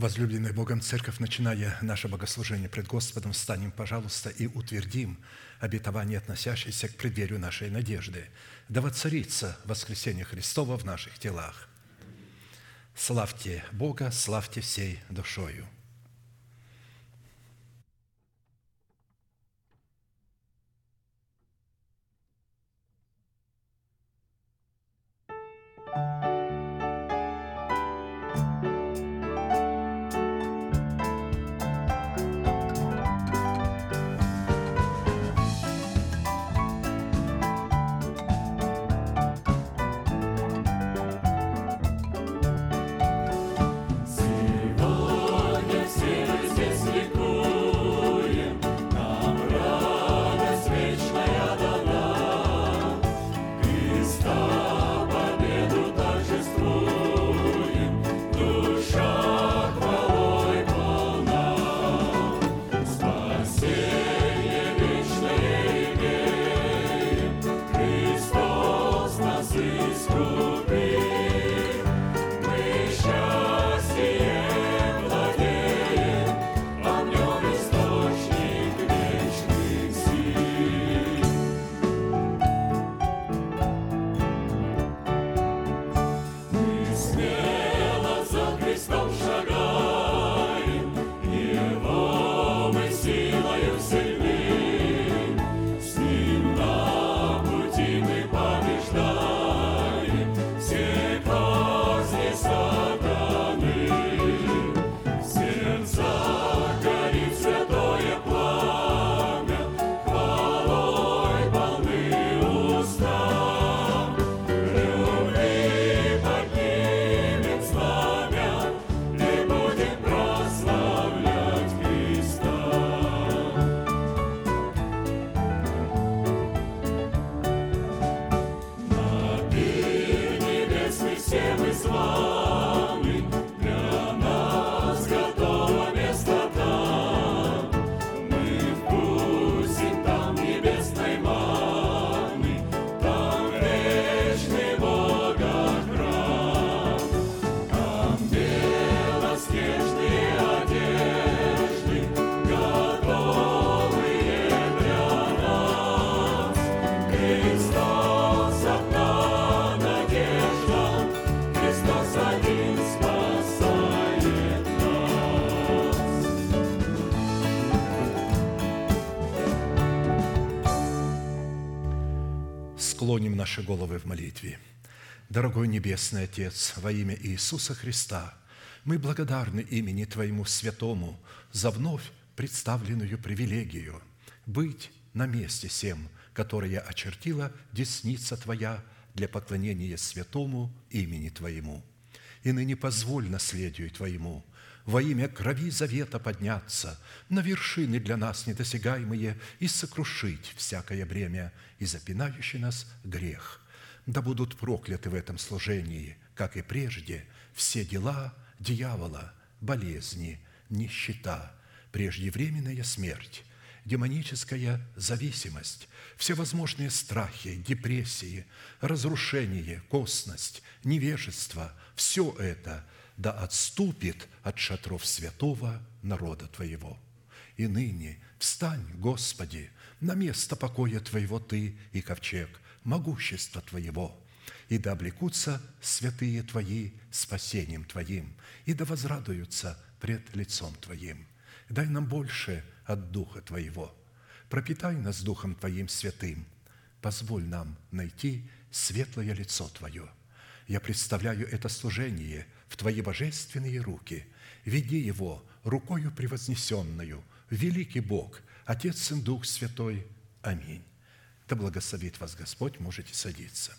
Возлюбленная Богом Церковь, начиная наше богослужение пред Господом, встанем, пожалуйста, и утвердим обетование, относящееся к преддверию нашей надежды. Да воцарится воскресение Христова в наших телах. Славьте Бога, славьте всей душою. Наши головы в молитве. Дорогой Небесный Отец, во имя Иисуса Христа, мы благодарны имени Твоему Святому за вновь представленную привилегию быть на месте всем, которое очертила десница Твоя для поклонения святому имени Твоему. И ныне позволь наследию Твоему – во имя крови завета подняться на вершины для нас недосягаемые и сокрушить всякое бремя и запинающий нас грех. Да будут прокляты в этом служении, как и прежде, все дела дьявола, болезни, нищета, преждевременная смерть, демоническая зависимость, всевозможные страхи, депрессии, разрушение, косность, невежество – все это – да отступит от шатров святого народа Твоего. И ныне встань, Господи, на место покоя Твоего Ты и ковчег, могущества Твоего, и да облекутся святые Твои спасением Твоим, и да возрадуются пред лицом Твоим. Дай нам больше от Духа Твоего. Пропитай нас Духом Твоим святым. Позволь нам найти светлое лицо Твое. Я представляю это служение – в Твои божественные руки. Веди его рукою превознесенную, великий Бог, Отец, Сын, Дух Святой. Аминь. Да благословит вас Господь, можете садиться.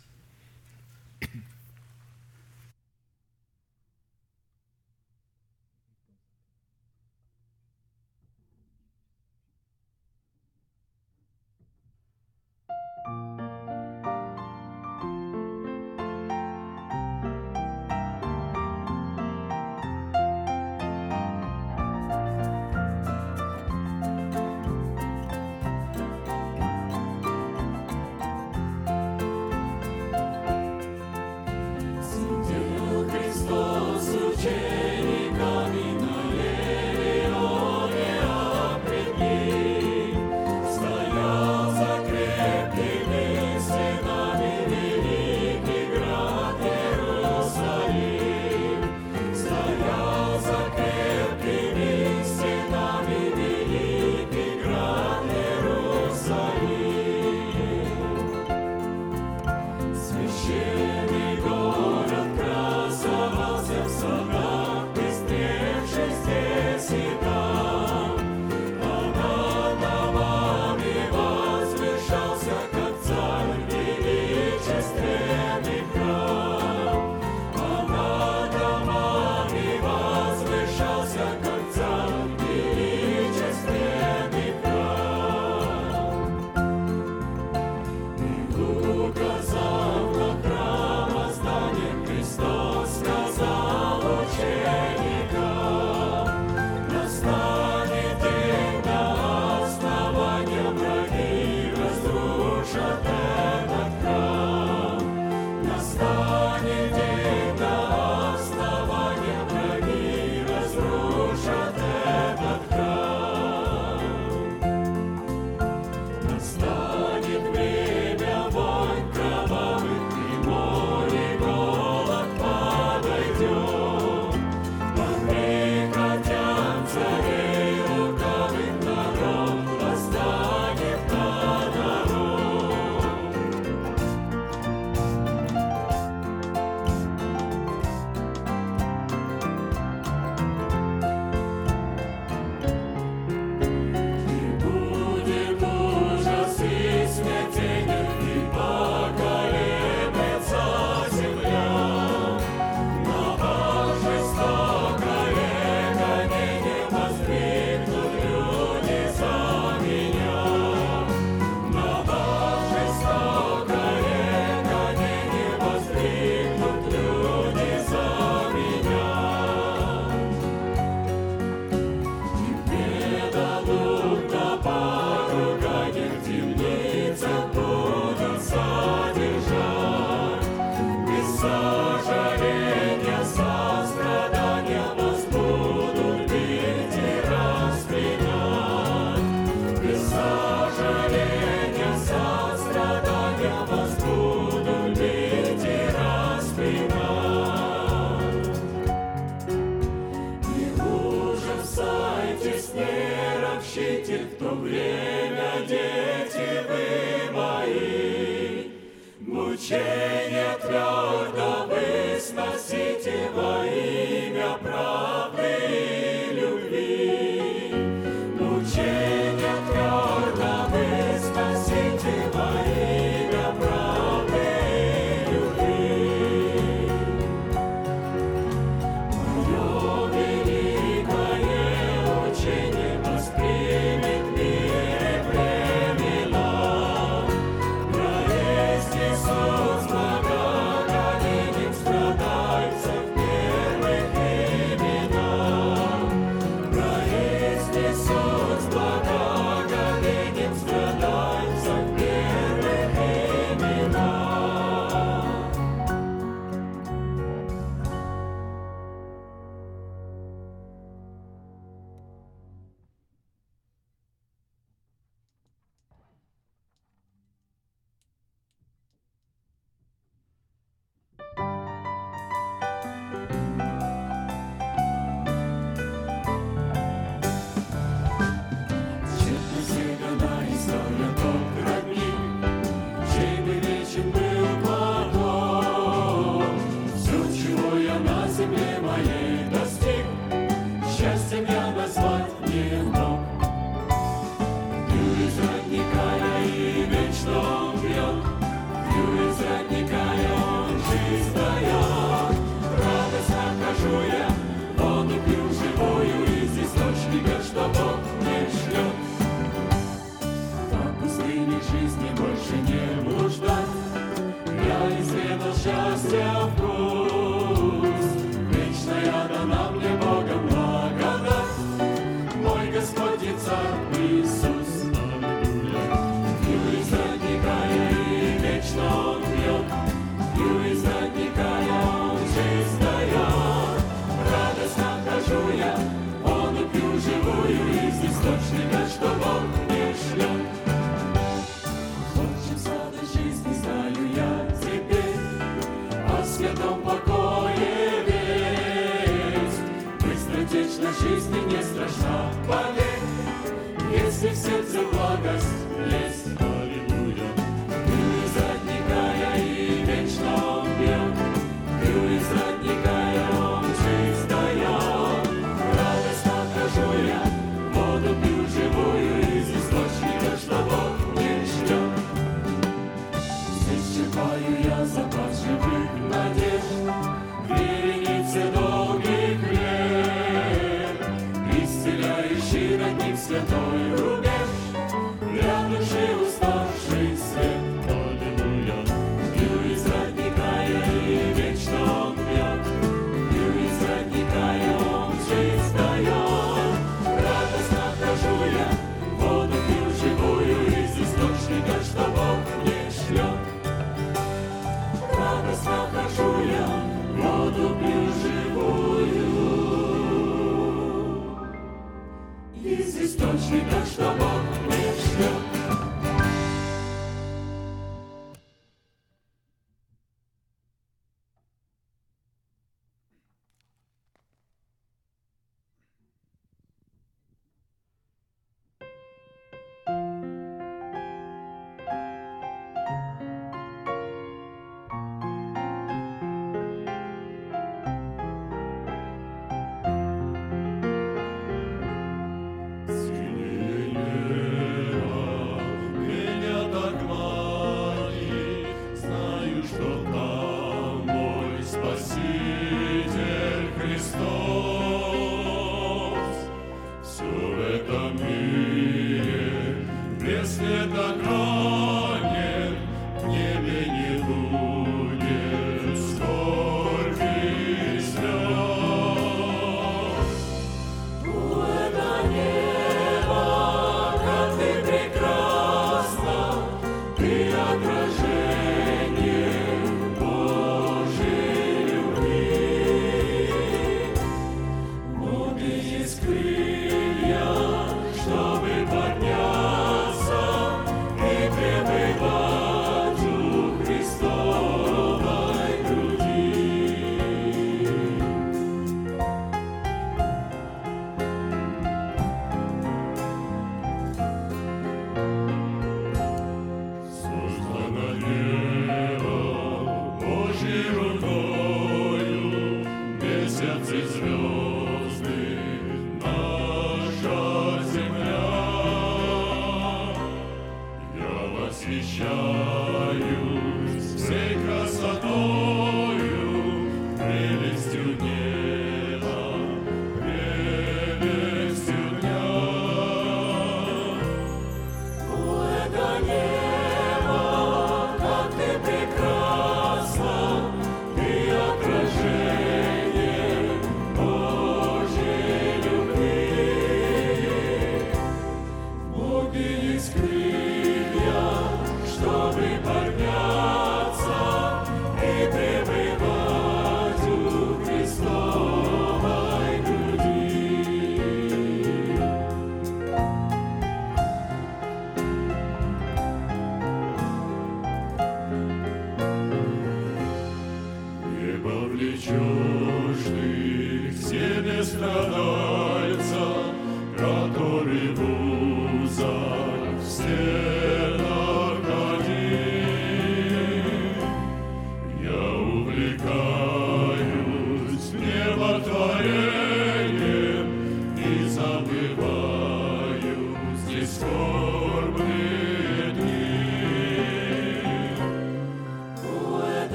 Senhor, o no.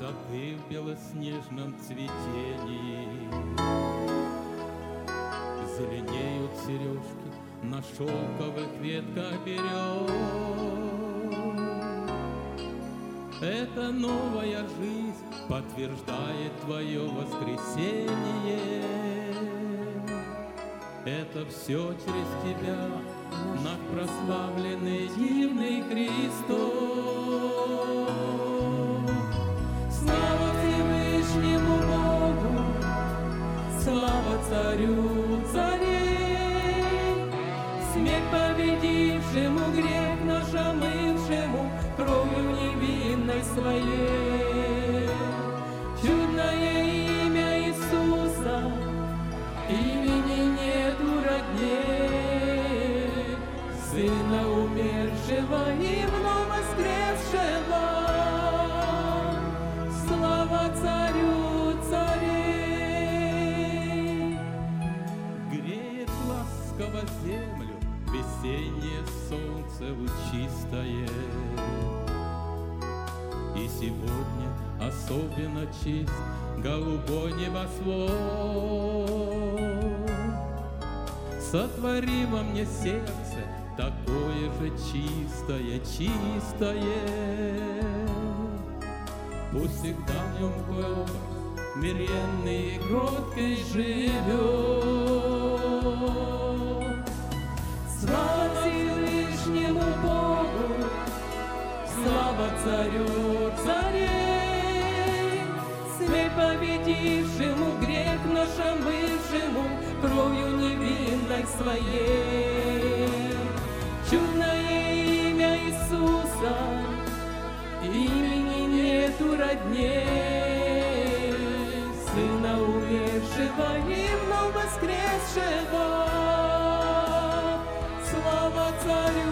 Сады в белоснежном цветении. Зеленеют сережки на шелковых ветках берез. Это новая жизнь подтверждает Твое воскресение. Это все через Тебя, наш прославленный дивный Христос. Царю царей, смерть победившему, грех наш омывшему, кровью невинной своей. Чудное имя Иисуса, имени нету родней, Сына умершего и вновь воскресшего. Лучистое. И сегодня особенно чист голубой небосвод. Сотвори во мне сердце такое же чистое, чистое. Пусть всегда в нем твой образ смиренный и кроткий живет. Слава Царю царей, смерть победившему, грех наш омывшему, кровью невинной своей. Чудное имя Иисуса, имени нету родней, Сына умершего и вновь воскресшего. Слава Царю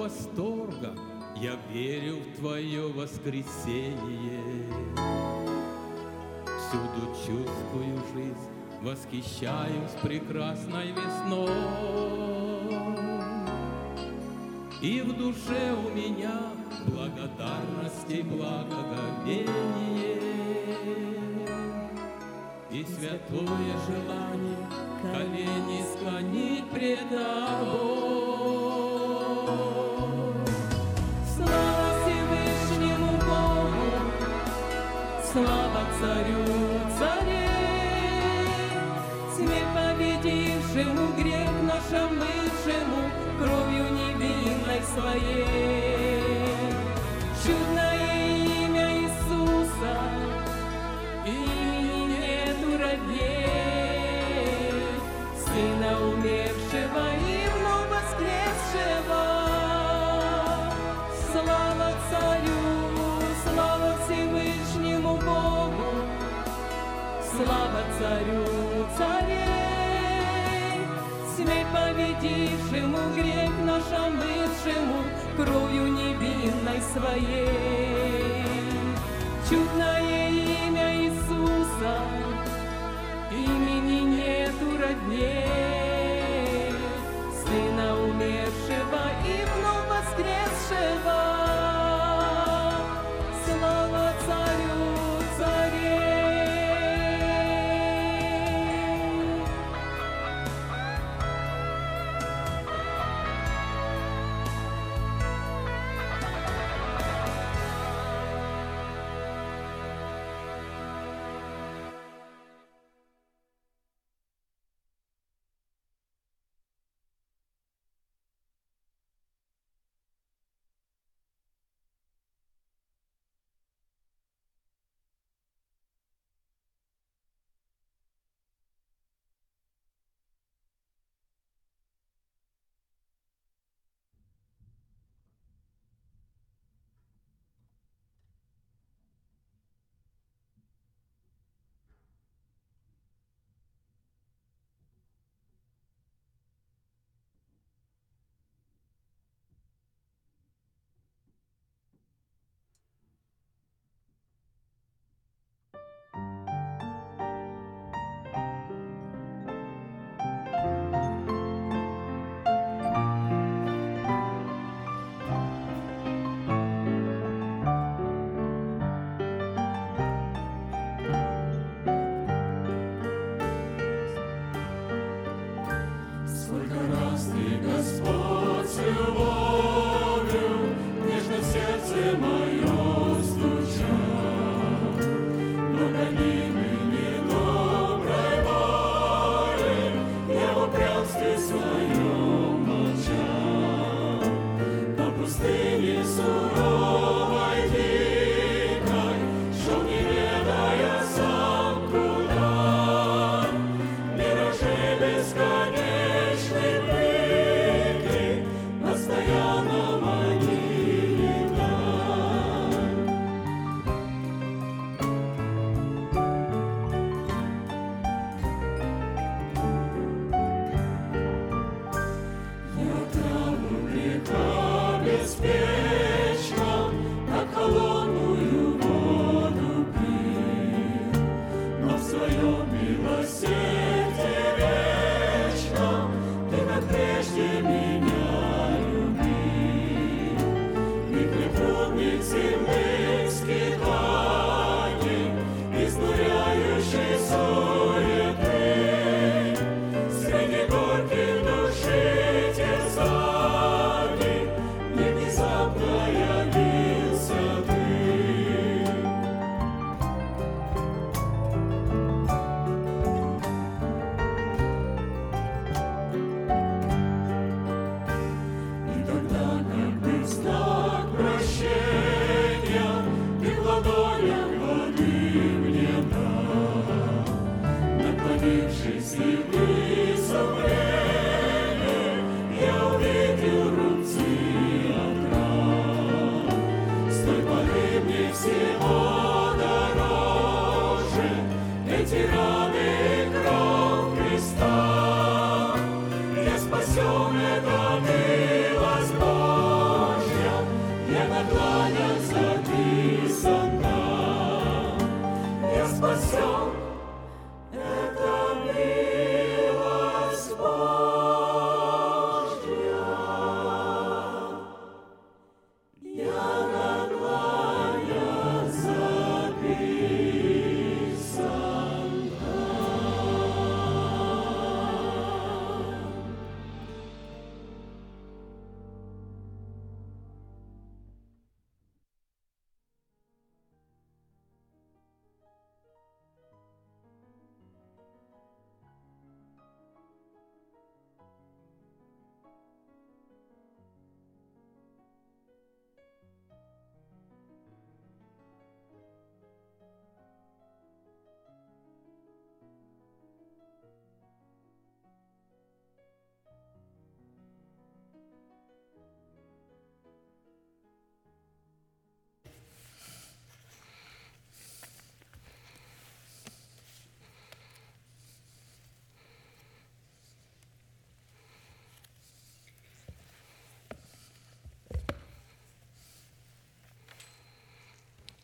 восторга я верю в Твое воскресение. Всюду чувствую жизнь, восхищаюсь прекрасной весной. И в душе у меня благодарность и благоговение. И святое желание колени склонить пред тобой. Слава Царю царей, смерть победившему, грех наш омывшему, кровью невинной своей. Чудное имя Иисуса, имени нету родней, Сына умершего и вновь воскресшего. Слава Царю царей, смерть победившему, грех наш омывшему, кровью невинной своей. Чудное имя Иисуса,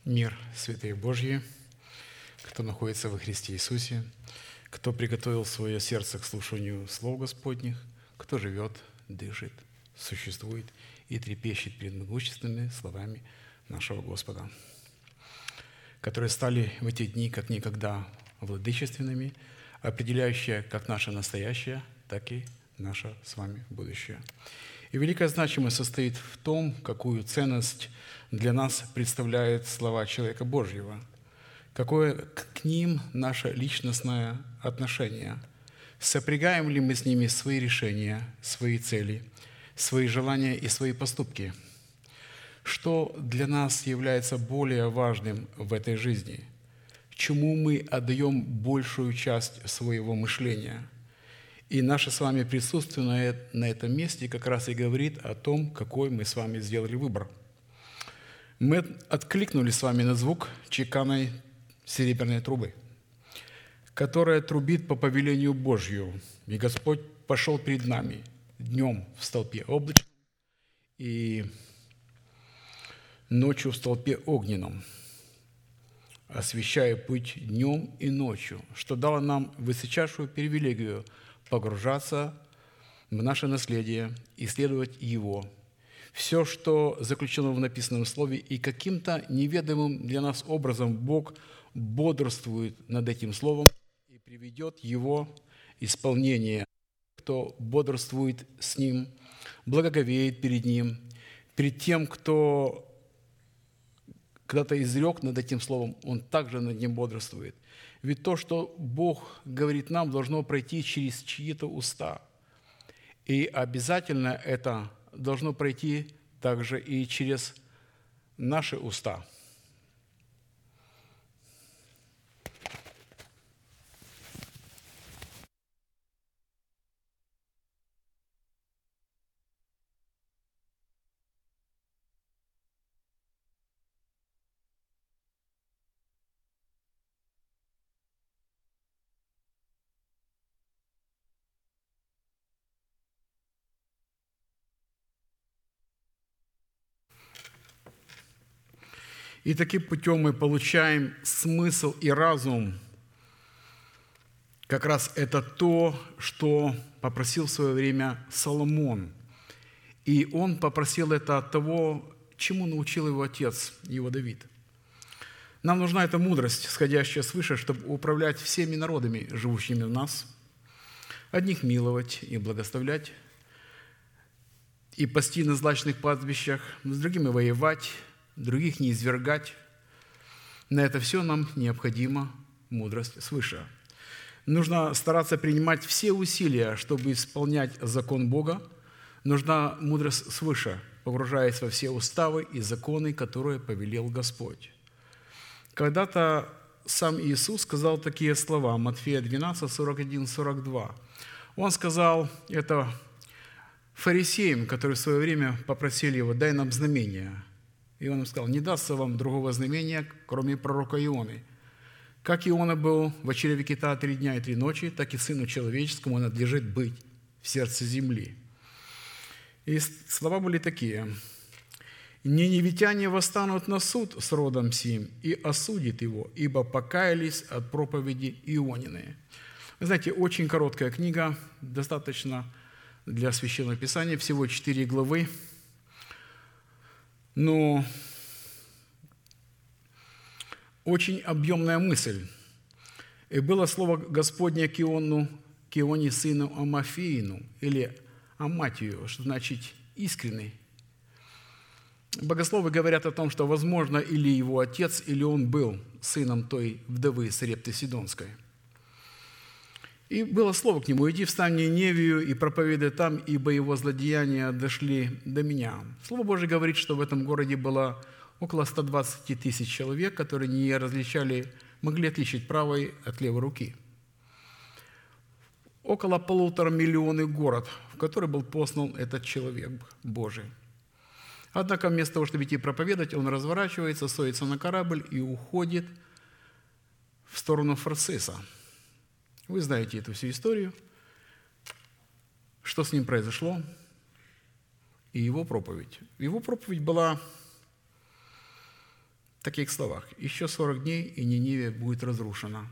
Мир, святые Божьи, кто находится во Христе Иисусе, кто приготовил свое сердце к слушанию слов Господних, кто живет, дышит, существует и трепещет перед могущественными словами нашего Господа, которые стали в эти дни как никогда владычественными, определяющие как наше настоящее, так и наше с вами будущее. И великая значимость состоит в том, какую ценность для нас представляют слова человека Божьего, какое к ним наше личностное отношение, сопрягаем ли мы с ними свои решения, свои цели, свои желания и свои поступки, что для нас является более важным в этой жизни, чему мы отдаем большую часть своего мышления – и наше с вами присутствие на этом месте как раз и говорит о том, какой мы с вами сделали выбор – мы откликнули с вами на звук чеканной серебряной трубы, которая трубит по повелению Божью. И Господь пошел перед нами днем в столпе облачном и ночью в столпе огненном, освещая путь днем и ночью, что дало нам высочайшую привилегию погружаться в наше наследие, исследовать его – все, что заключено в написанном слове, и каким-то неведомым для нас образом Бог бодрствует над этим словом и приведет его исполнение. Кто бодрствует с ним, благоговеет перед ним, перед тем, кто когда-то изрек над этим словом, он также над ним бодрствует. Ведь то, что Бог говорит нам, должно пройти через чьи-то уста. И обязательно это должно пройти также и через наши уста – И таким путем мы получаем смысл и разум как раз это то, что попросил в свое время Соломон. И он попросил это от того, чему научил его отец, его Давид. Нам нужна эта мудрость, сходящая свыше, чтобы управлять всеми народами, живущими в нас, одних миловать и благословлять, и пасти на злачных пастбищах, с другими воевать, других не извергать. На это все нам необходима мудрость свыше – Нужно стараться принимать все усилия, чтобы исполнять закон Бога. Нужна мудрость свыше, погружаясь во все уставы и законы, которые повелел Господь. Когда-то сам Иисус сказал такие слова, Матфея 12, 41, 42. Он сказал это фарисеям, которые в свое время попросили его, дай нам знамение. И он им сказал, не дастся вам другого знамения, кроме пророка Ионы – как Иона был в очреве кита три дня и три ночи, так и Сыну Человеческому надлежит быть в сердце земли. И слова были такие. «Ниневитяне восстанут на суд с родом сим и осудит его, ибо покаялись от проповеди Ионины». Вы знаете, очень короткая книга, достаточно для Священного Писания, всего четыре главы. Но очень объемная мысль. «И было слово Господне к Иону, сыну Амафиину, или Аматию, что значит искренний. Богословы говорят о том, что, возможно, или его отец, или он был сыном той вдовы Срепты Сидонской. И было слово к нему, «Иди в Ниневию и проповедай там, ибо его злодеяния дошли до меня». Слово Божие говорит, что в этом городе была около 120 тысяч человек, которые не различали, могли отличить правой от левой руки. Около полутора миллионов город, в который был послан этот человек Божий. Однако вместо того, чтобы идти проповедовать, он разворачивается, соется на корабль и уходит в сторону Фарциса. Вы знаете эту всю историю, что с ним произошло, и его проповедь. Его проповедь была таких словах. «Еще 40 дней, и Ниневия будет разрушена».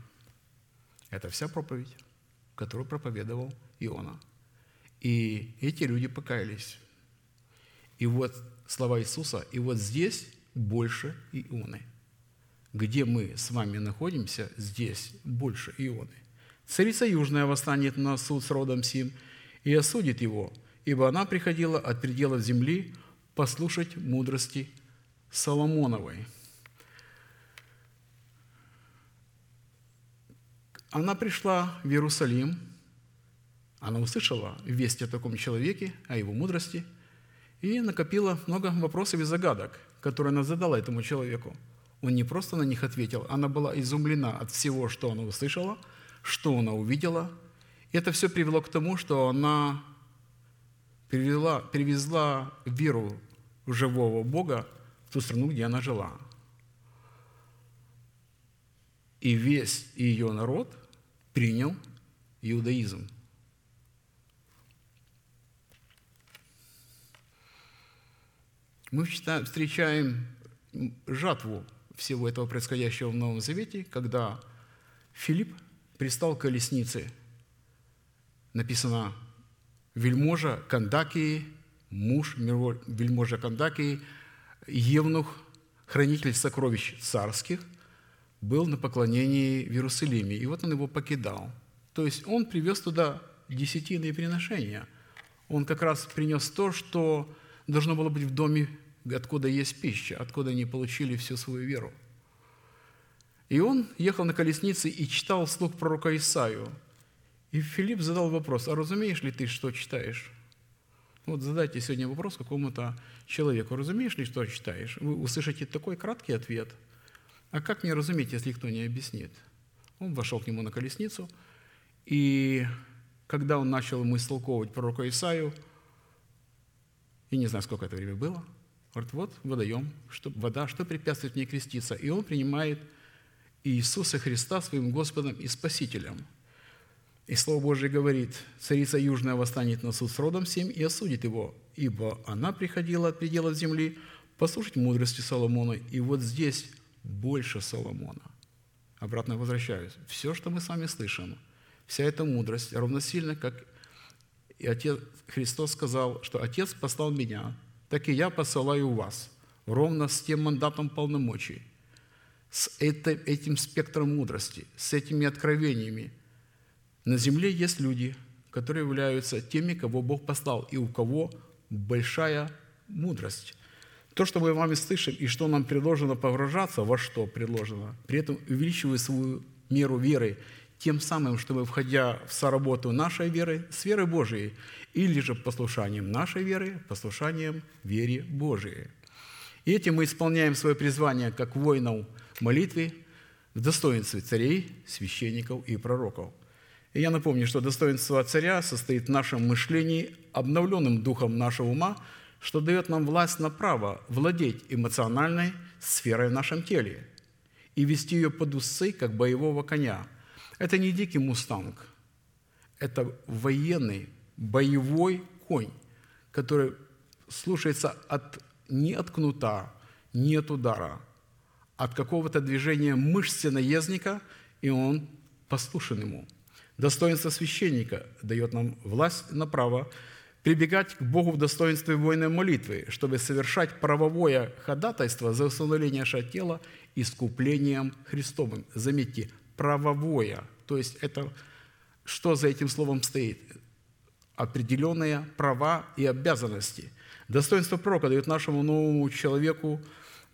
Это вся проповедь, которую проповедовал Иона. И эти люди покаялись. И вот слова Иисуса, и вот здесь больше Ионы. Где мы с вами находимся, здесь больше Ионы. Царица Южная восстанет на суд с родом Сим и осудит его, ибо она приходила от пределов земли послушать мудрости Соломоновой. Она пришла в Иерусалим, она услышала весть о таком человеке, о его мудрости, и накопила много вопросов и загадок, которые она задала этому человеку. Он не просто на них ответил, она была изумлена от всего, что она услышала, что она увидела. И это все привело к тому, что она перевела, перевезла веру живого Бога в ту страну, где она жила. И весь ее народ – принял иудаизм. Мы встречаем жатву всего этого происходящего в Новом Завете, когда Филипп пристал к колеснице. Написано «Вельможа Кандакии, муж вельможа Кандакии, евнух, хранитель сокровищ царских, был на поклонении в Иерусалиме, и вот он его покидал. То есть он привез туда десятины приношения. Он как раз принес то, что должно было быть в доме, откуда есть пища, откуда они получили всю свою веру. И он ехал на колеснице и читал вслух пророка Исаию. И Филипп задал вопрос, а разумеешь ли ты, что читаешь? Вот задайте сегодня вопрос какому-то человеку, разумеешь ли, что читаешь? Вы услышите такой краткий ответ – а как мне разуметь, если кто не объяснит? Он вошел к нему на колесницу, и когда он начал ему истолковывать пророка Исаию, и не знаю, сколько это время было, говорит, вот водоем, что, вода, что препятствует мне креститься? И он принимает Иисуса Христа своим Господом и Спасителем. И Слово Божие говорит, «Царица Южная восстанет на суд с родом всем и осудит его, ибо она приходила от пределов земли послушать мудрости Соломона, и вот здесь больше Соломона. Обратно возвращаюсь. Все, что мы с вами слышим, вся эта мудрость равносильно, как и Отец, Христос сказал, что Отец послал меня, так и я посылаю вас, ровно с тем мандатом полномочий, с этим спектром мудрости, с этими откровениями. На земле есть люди, которые являются теми, кого Бог послал, и у кого большая мудрость. То, что мы вами слышим, и что нам предложено погружаться, во что предложено, при этом увеличивая свою меру веры, тем самым, чтобы, входя в соработу нашей веры с верой Божией, или же послушанием нашей веры, послушанием вере Божией. И этим мы исполняем свое призвание как воинов молитвы в достоинстве царей, священников и пророков – и я напомню, что достоинство царя состоит в нашем мышлении, обновленным духом нашего ума, что дает нам власть на право владеть эмоциональной сферой в нашем теле и вести ее под усы, как боевого коня. Это не дикий мустанг, это военный, боевой конь, который слушается от, не от кнута, не от удара, от какого-то движения мышцы наездника, и он послушен ему – Достоинство священника дает нам власть на право прибегать к Богу в достоинстве воинной молитвы, чтобы совершать правовое ходатайство за установление нашего тела искуплением Христовым. Заметьте, правовое, то есть это что за этим словом стоит? Определенные права и обязанности. Достоинство пророка дает нашему новому человеку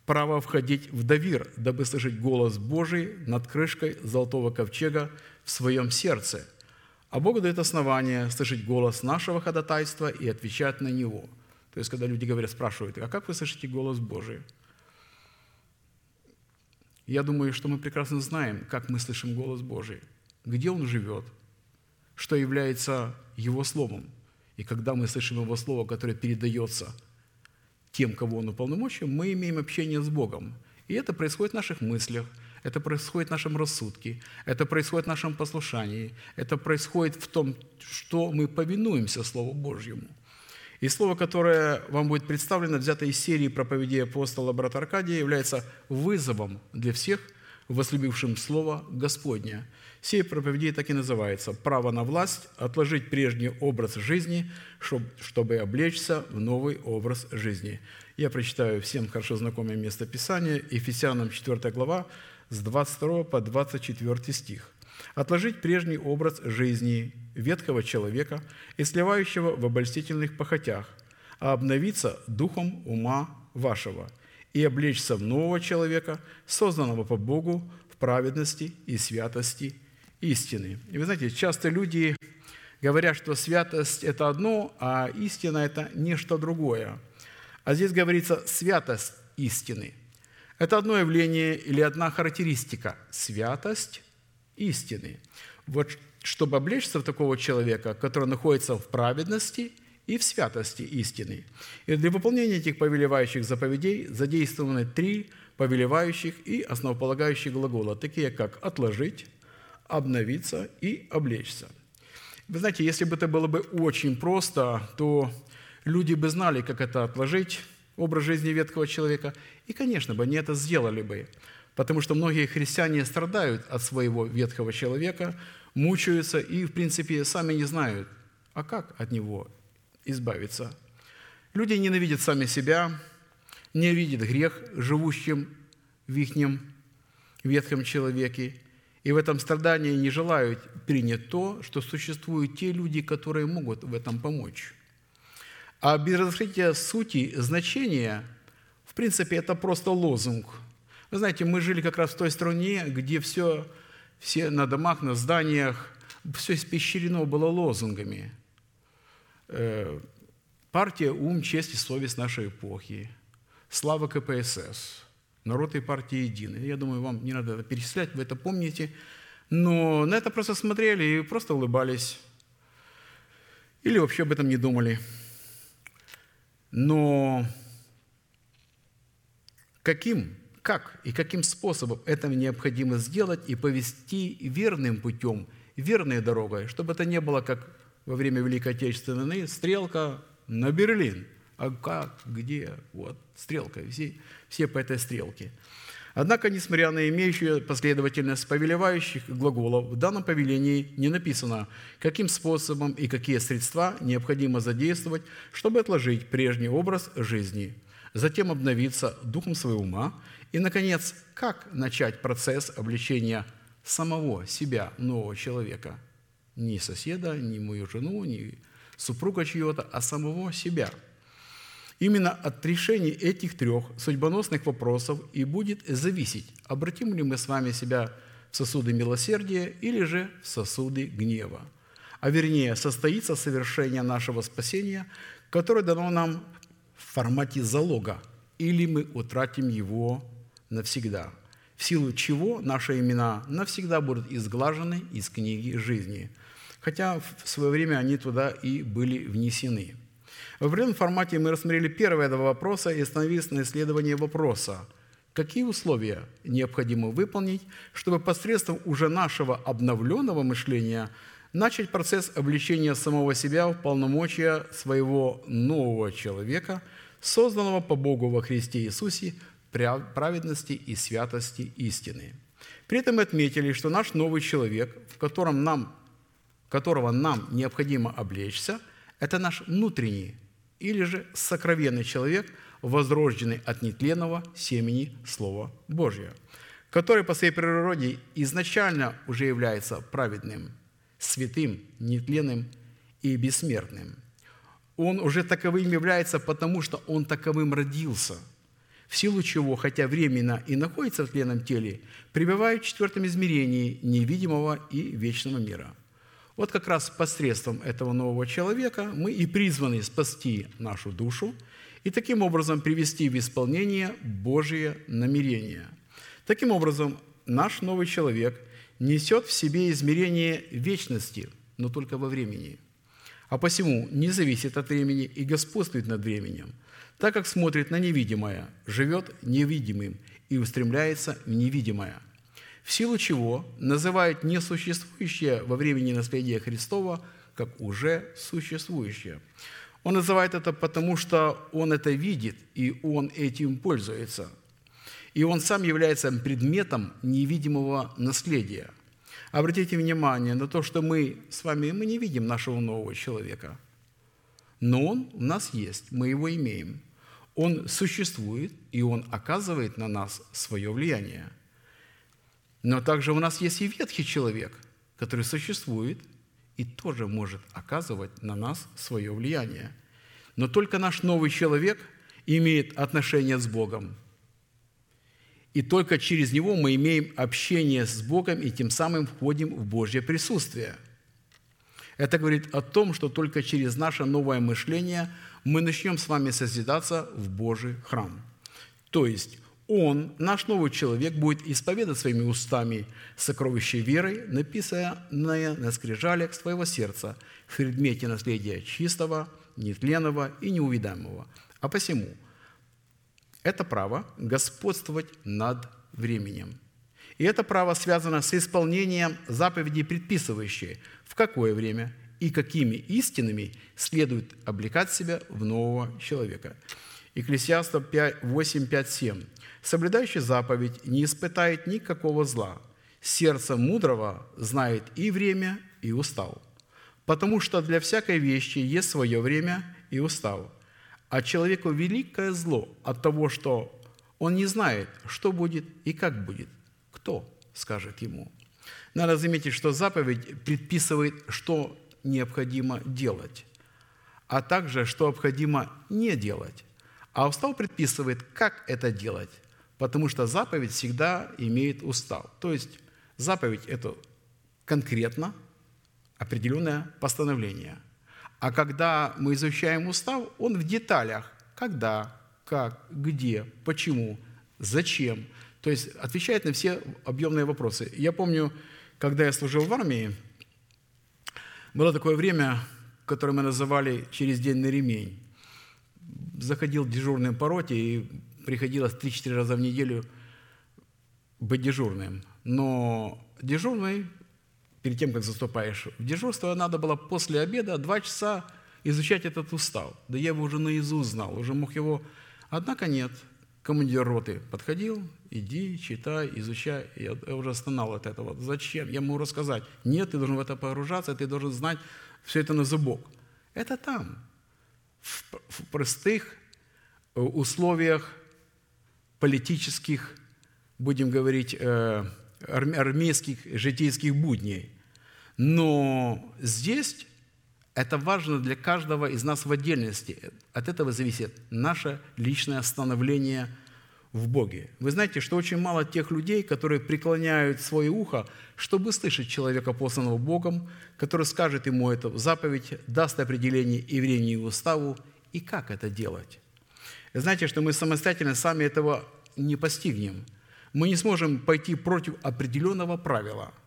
право входить в довир, дабы слышать голос Божий над крышкой золотого ковчега в своем сердце. А Бог дает основание слышать голос нашего ходатайства и отвечать на него. То есть, когда люди говорят, спрашивают, а как вы слышите голос Божий? Я думаю, что мы прекрасно знаем, как мы слышим голос Божий, где Он живет, что является Его Словом. И когда мы слышим Его Слово, которое передается тем, кого Он уполномочил, мы имеем общение с Богом. И это происходит в наших мыслях – это происходит в нашем рассудке, это происходит в нашем послушании, это происходит в том, что мы повинуемся Слову Божьему. И слово, которое вам будет представлено, взято из серии проповедей апостола брата Аркадия, является вызовом для всех, возлюбившим Слово Господне. Сей проповеди так и называется «Право на власть – отложить прежний образ жизни, чтобы облечься в новый образ жизни». Я прочитаю всем хорошо знакомое место Писания, Ефесянам 4 глава, с 22 по 24 стих. «Отложить прежний образ жизни ветхого человека и сливающего в обольстительных похотях, а обновиться духом ума вашего и облечься в нового человека, созданного по Богу в праведности и святости истины». И вы знаете, часто люди говорят, что святость – это одно, а истина – это нечто другое. А здесь говорится «святость истины». Это одно явление или одна характеристика – святость истины. Вот чтобы облечься в такого человека, который находится в праведности и в святости истины. И для выполнения этих повелевающих заповедей задействованы три повелевающих и основополагающих глагола, такие как «отложить», «обновиться» и «облечься». Вы знаете, если бы это было бы очень просто, то люди бы знали, как это отложить, образ жизни ветхого человека. И, конечно бы, они это сделали бы, потому что многие христиане страдают от своего ветхого человека, мучаются и, в принципе, сами не знают, а как от него избавиться. Люди ненавидят сами себя, ненавидят грех, живущим в их ветхом человеке, и в этом страдании не желают принять то, что существуют те люди, которые могут в этом помочь. А без раскрытия сути, значения, в принципе, это просто лозунг. Вы знаете, мы жили как раз в той стране, где все, все на домах, на зданиях, все испещрено было лозунгами. Э, партия «Ум, честь и совесть нашей эпохи», «Слава КПСС», «Народ и партия едины». Я думаю, вам не надо это перечислять, вы это помните. Но на это просто смотрели и просто улыбались. Или вообще об этом не думали. Но каким, как и каким способом это необходимо сделать и повести верным путем, верной дорогой, чтобы это не было как во время Великой Отечественной войны, стрелка на Берлин. А как, где? Вот, стрелка, все, все по этой стрелке. Однако, несмотря на имеющую последовательность повелевающих глаголов, в данном повелении не написано, каким способом и какие средства необходимо задействовать, чтобы отложить прежний образ жизни, затем обновиться духом своего ума и, наконец, как начать процесс обличения самого себя, нового человека. Не соседа, не мою жену, не супруга чьего-то, а самого себя – Именно от решения этих трех судьбоносных вопросов и будет зависеть, обратим ли мы с вами себя в сосуды милосердия или же в сосуды гнева. А вернее, состоится совершение нашего спасения, которое дано нам в формате залога, или мы утратим его навсегда, в силу чего наши имена навсегда будут изглажены из книги жизни, хотя в свое время они туда и были внесены – в определенном формате мы рассмотрели первые два вопроса и остановились на исследовании вопроса, какие условия необходимо выполнить, чтобы посредством уже нашего обновленного мышления начать процесс обличения самого себя в полномочия своего нового человека, созданного по Богу во Христе Иисусе праведности и святости истины. При этом мы отметили, что наш новый человек, в котором нам, которого нам необходимо облечься, это наш внутренний или же сокровенный человек, возрожденный от нетленного семени Слова Божьего, который по своей природе изначально уже является праведным, святым, нетленным и бессмертным. Он уже таковым является, потому что он таковым родился, в силу чего, хотя временно и находится в тленном теле, пребывает в четвертом измерении невидимого и вечного мира – вот как раз посредством этого нового человека мы и призваны спасти нашу душу и таким образом привести в исполнение Божие намерение. Таким образом, наш новый человек несет в себе измерение вечности, но только во времени, а посему не зависит от времени и господствует над временем, так как смотрит на невидимое, живет невидимым и устремляется в невидимое – в силу чего называют несуществующее во времени наследие Христова как уже существующее. Он называет это потому, что он это видит, и он этим пользуется. И он сам является предметом невидимого наследия. Обратите внимание на то, что мы с вами мы не видим нашего нового человека. Но он у нас есть, мы его имеем. Он существует, и он оказывает на нас свое влияние – но также у нас есть и ветхий человек, который существует и тоже может оказывать на нас свое влияние. Но только наш новый человек имеет отношение с Богом. И только через него мы имеем общение с Богом и тем самым входим в Божье присутствие. Это говорит о том, что только через наше новое мышление мы начнем с вами созидаться в Божий храм. То есть он, наш новый человек, будет исповедать своими устами сокровище веры, написанное на скрижалях своего сердца в предмете наследия чистого, нетленного и неувидаемого. А посему это право господствовать над временем. И это право связано с исполнением заповедей, предписывающей, в какое время и какими истинами следует облекать себя в нового человека. Екклесиаста 8, 5, 7. Соблюдающий заповедь не испытает никакого зла. Сердце мудрого знает и время, и устал. Потому что для всякой вещи есть свое время и устал. А человеку великое зло от того, что он не знает, что будет и как будет. Кто скажет ему? Надо заметить, что заповедь предписывает, что необходимо делать, а также, что необходимо не делать. А устав предписывает, как это делать потому что заповедь всегда имеет устав. То есть заповедь – это конкретно определенное постановление. А когда мы изучаем устав, он в деталях. Когда, как, где, почему, зачем. То есть отвечает на все объемные вопросы. Я помню, когда я служил в армии, было такое время, которое мы называли «через день на ремень». Заходил дежурный по роте, и приходилось 3-4 раза в неделю быть дежурным. Но дежурный, перед тем, как заступаешь в дежурство, надо было после обеда два часа изучать этот устав. Да я его уже наизусть знал, уже мог его... Однако нет. командир роты подходил, иди, читай, изучай. Я уже стонал от этого. Зачем? Я могу рассказать. Нет, ты должен в это погружаться, ты должен знать все это на зубок. Это там, в, в простых э, условиях политических, будем говорить, э, армейских, житейских будней. Но здесь это важно для каждого из нас в отдельности. От этого зависит наше личное становление в Боге. Вы знаете, что очень мало тех людей, которые преклоняют свое ухо, чтобы слышать человека, посланного Богом, который скажет ему эту заповедь, даст определение и времени и уставу, и как это делать. Знаете, что мы самостоятельно сами этого не постигнем. Мы не сможем пойти против определенного правила –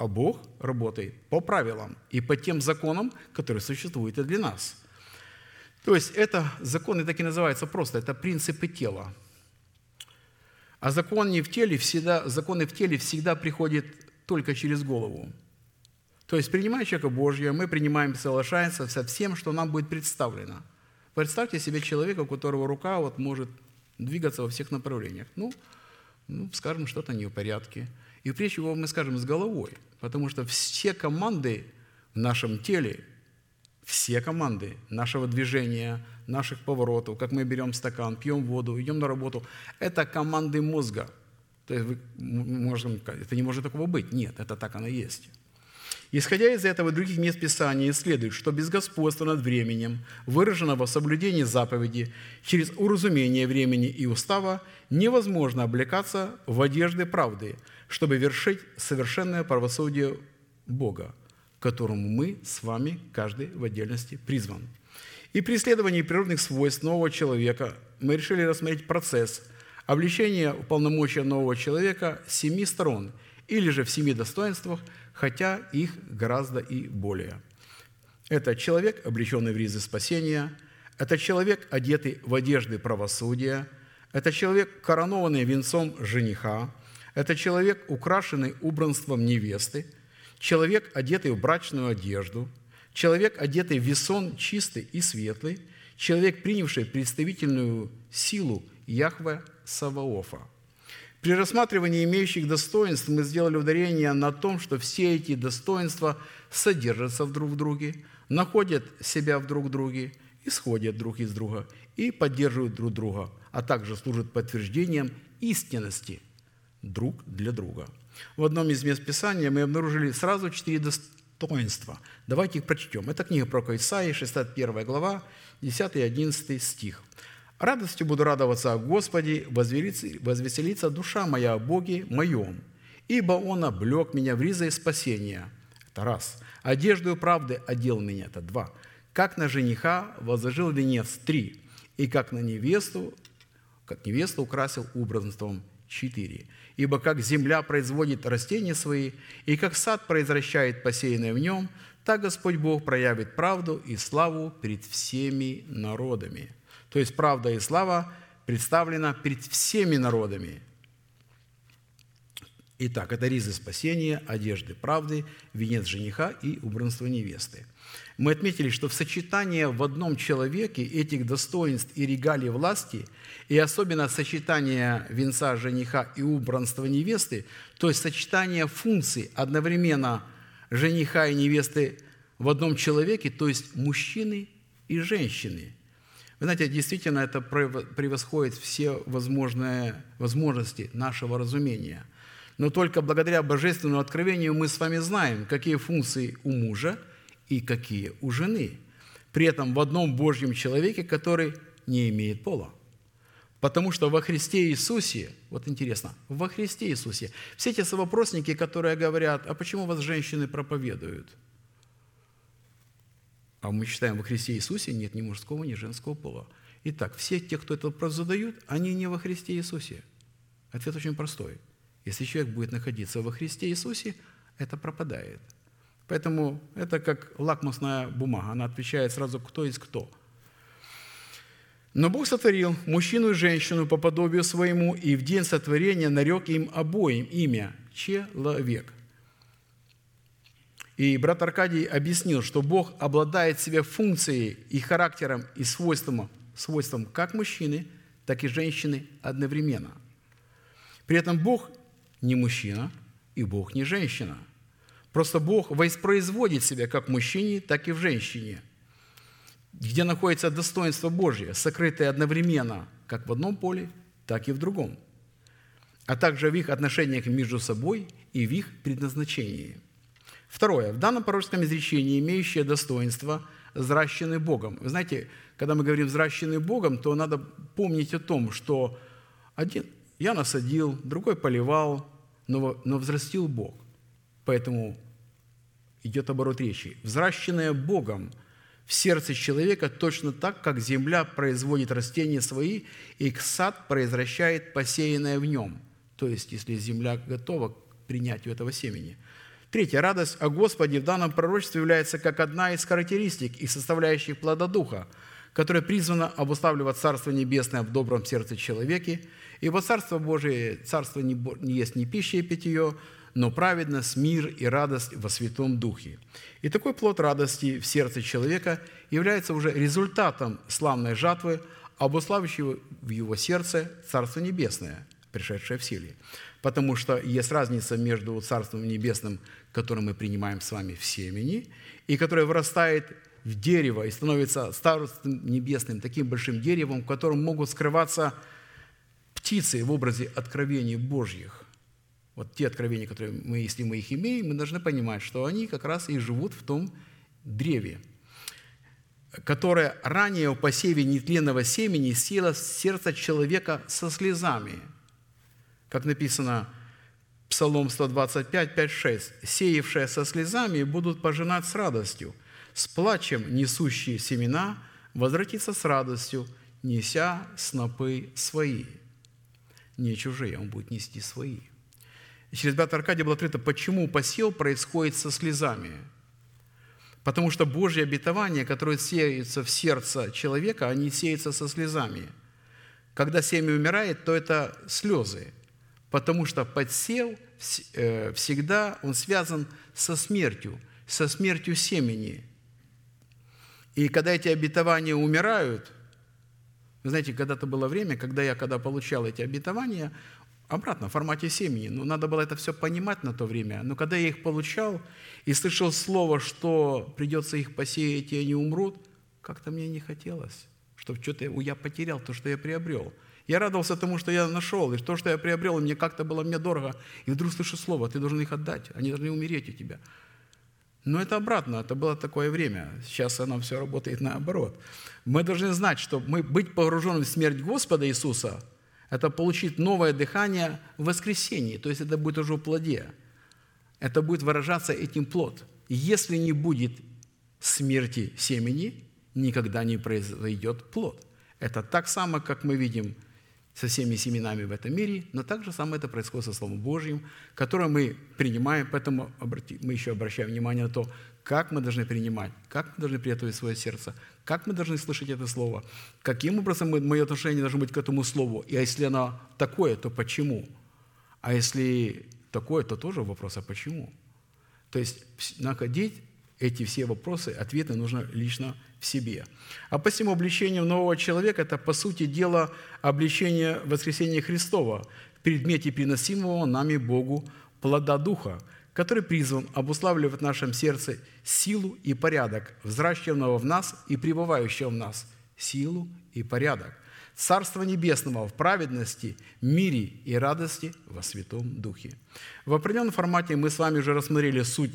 а Бог работает по правилам и по тем законам, которые существуют и для нас. То есть это законы так и называются просто, это принципы тела. А закон не в теле всегда, законы в теле всегда приходят только через голову. То есть, принимая человека Божьего, мы принимаем, соглашаемся со всем, что нам будет представлено. Представьте себе человека, у которого рука вот может двигаться во всех направлениях. Ну, ну скажем, что-то не в порядке. И прежде всего мы скажем с головой – Потому что все команды в нашем теле, все команды нашего движения, наших поворотов, как мы берем стакан, пьем воду, идем на работу, это команды мозга. То есть вы можем это не может такого быть. Нет, это так оно и есть. Исходя из этого и других мест Писания, следует, что без господства над временем, выраженного в соблюдении заповеди, через уразумение времени и устава, невозможно облекаться в одежды правды, чтобы вершить совершенное правосудие Бога, которому мы с вами, каждый в отдельности, призван. И при исследовании природных свойств нового человека мы решили рассмотреть процесс обличения полномочия нового человека с семи сторон или же в семи достоинствах, хотя их гораздо и более. Это человек, облеченный в ризы спасения, это человек, одетый в одежды правосудия, это человек, коронованный венцом жениха, это человек, украшенный убранством невесты, человек, одетый в брачную одежду, человек, одетый в весон чистый и светлый, человек, принявший представительную силу Яхве Саваофа. При рассматривании имеющих достоинств мы сделали ударение на том, что все эти достоинства содержатся в друг в друге, находят себя в друг друге, исходят друг из друга и поддерживают друг друга, а также служат подтверждением истинности – друг для друга. В одном из мест Писания мы обнаружили сразу четыре достоинства. Давайте их прочтем. Это книга про Исаии, 61 глава, 10 и 11 стих. «Радостью буду радоваться о Господе, возвеселится душа моя о Боге моем, ибо Он облег меня в ризы спасения». Это раз. «Одеждою правды одел меня». Это два. «Как на жениха возложил венец». Три. «И как на невесту, как невесту украсил убранством». Четыре. Ибо как земля производит растения свои, и как сад произвращает посеянное в нем, так Господь Бог проявит правду и славу перед всеми народами. То есть правда и слава представлена перед всеми народами. Итак, это ризы спасения, одежды правды, венец жениха и убранство невесты – мы отметили, что в сочетании в одном человеке этих достоинств и регалий власти, и особенно сочетание венца жениха и убранства невесты, то есть сочетание функций одновременно жениха и невесты в одном человеке, то есть мужчины и женщины. Вы знаете, действительно это превосходит все возможные возможности нашего разумения. Но только благодаря божественному откровению мы с вами знаем, какие функции у мужа – и какие у жены. При этом в одном Божьем человеке, который не имеет пола. Потому что во Христе Иисусе, вот интересно, во Христе Иисусе, все эти совопросники, которые говорят, а почему вас женщины проповедуют? А мы считаем, во Христе Иисусе нет ни мужского, ни женского пола. Итак, все те, кто этот вопрос задают, они не во Христе Иисусе. Ответ очень простой. Если человек будет находиться во Христе Иисусе, это пропадает – Поэтому это как лакмусная бумага. Она отвечает сразу, кто есть кто. Но Бог сотворил мужчину и женщину по подобию своему, и в день сотворения нарек им обоим имя – человек. И брат Аркадий объяснил, что Бог обладает себе функцией и характером и свойством, свойством как мужчины, так и женщины одновременно. При этом Бог не мужчина, и Бог не женщина. Просто Бог воспроизводит себя как в мужчине, так и в женщине, где находится достоинство Божье, сокрытое одновременно как в одном поле, так и в другом, а также в их отношениях между собой и в их предназначении. Второе. В данном пророческом изречении имеющее достоинство взращены Богом. Вы знаете, когда мы говорим взращены Богом, то надо помнить о том, что один я насадил, другой поливал, но, но взрастил Бог. Поэтому идет оборот речи. Взращенное Богом в сердце человека точно так, как земля производит растения свои, и сад произвращает посеянное в нем. То есть, если земля готова к принятию этого семени. Третья. Радость о Господе в данном пророчестве является как одна из характеристик и составляющих плода Духа, которая призвана обуславливать Царство Небесное в добром сердце человеке, ибо Царство Божие, Царство не есть не пища и питье, но праведность, мир и радость во Святом Духе. И такой плод радости в сердце человека является уже результатом славной жатвы, обуславливающего в его сердце Царство Небесное, пришедшее в силе. Потому что есть разница между Царством Небесным, которое мы принимаем с вами в семени, и которое вырастает в дерево и становится Царством Небесным, таким большим деревом, в котором могут скрываться птицы в образе откровений Божьих – вот те откровения, которые мы, если мы их имеем, мы должны понимать, что они как раз и живут в том древе, которое ранее в посеве нетленного семени село сердце человека со слезами. Как написано Псалом 125, 5, 6. «Сеявшие со слезами будут пожинать с радостью, с плачем несущие семена возвратится с радостью, неся снопы свои». Не чужие, он будет нести свои. И через брата Аркадия было открыто, почему посел происходит со слезами. Потому что Божье обетование, которое сеется в сердце человека, они сеются со слезами. Когда семя умирает, то это слезы, потому что подсел э, всегда он связан со смертью, со смертью семени. И когда эти обетования умирают, вы знаете, когда-то было время, когда я, когда получал эти обетования, обратно, в формате семени. Ну, надо было это все понимать на то время. Но когда я их получал и слышал слово, что придется их посеять, и они умрут, как-то мне не хотелось, чтобы что-то я потерял, то, что я приобрел. Я радовался тому, что я нашел, и то, что я приобрел, мне как-то было мне дорого. И вдруг слышу слово, ты должен их отдать, они должны умереть у тебя. Но это обратно, это было такое время. Сейчас оно все работает наоборот. Мы должны знать, что мы быть погруженным в смерть Господа Иисуса – это получить новое дыхание в воскресенье, то есть это будет уже в плоде. Это будет выражаться этим плод. Если не будет смерти семени, никогда не произойдет плод. Это так само, как мы видим со всеми семенами в этом мире, но так же самое это происходит со Словом Божьим, которое мы принимаем, поэтому мы еще обращаем внимание на то, как мы должны принимать, как мы должны приготовить свое сердце, как мы должны слышать это слово, каким образом мы, мое отношение должно быть к этому слову, и если оно такое, то почему? А если такое, то тоже вопрос, а почему? То есть находить эти все вопросы, ответы нужно лично в себе. А посему обличение нового человека – это, по сути дела, обличение воскресения Христова в предмете приносимого нами Богу плода Духа, который призван обуславливать в нашем сердце силу и порядок, взращенного в нас и пребывающего в нас, силу и порядок, Царство Небесного в праведности, мире и радости во Святом Духе. В определенном формате мы с вами уже рассмотрели суть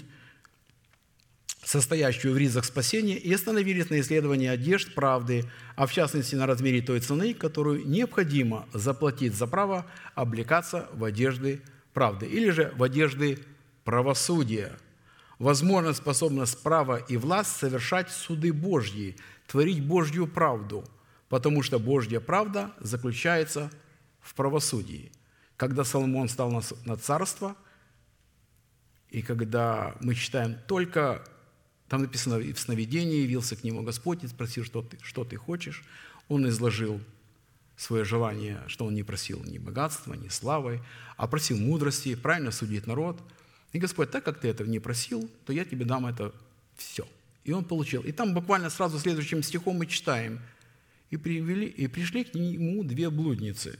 состоящую в ризах спасения, и остановились на исследовании одежд правды, а в частности на размере той цены, которую необходимо заплатить за право облекаться в одежды правды или же в одежды правосудия. Возможно, способность права и власть совершать суды Божьи, творить Божью правду, потому что Божья правда заключается в правосудии. Когда Соломон стал на царство, и когда мы читаем только там написано, в сновидении явился к нему Господь и спросил, что ты, что ты хочешь. Он изложил свое желание, что он не просил ни богатства, ни славы, а просил мудрости, правильно судить народ. И Господь, так как ты этого не просил, то я тебе дам это все. И он получил. И там буквально сразу следующим стихом мы читаем, И, привели, и пришли к нему две блудницы.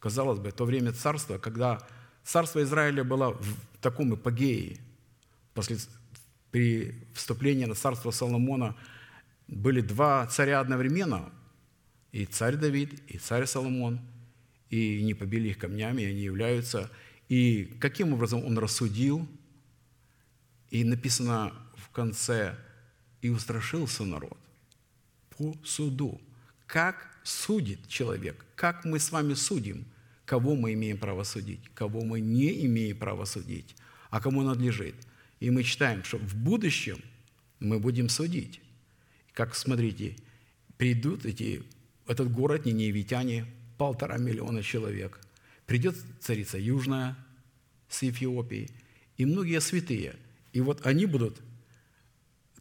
Казалось бы, то время царства, когда царство Израиля было в таком эпогее. После, при вступлении на царство Соломона были два царя одновременно, и царь Давид, и царь Соломон, и не побили их камнями, они являются. И каким образом он рассудил, и написано в конце, и устрашился народ по суду. Как судит человек? Как мы с вами судим? Кого мы имеем право судить? Кого мы не имеем права судить? А кому надлежит? И мы читаем, что в будущем мы будем судить. Как, смотрите, придут эти, этот город, ниневитяне, полтора миллиона человек. Придет царица Южная с Эфиопии и многие святые. И вот они будут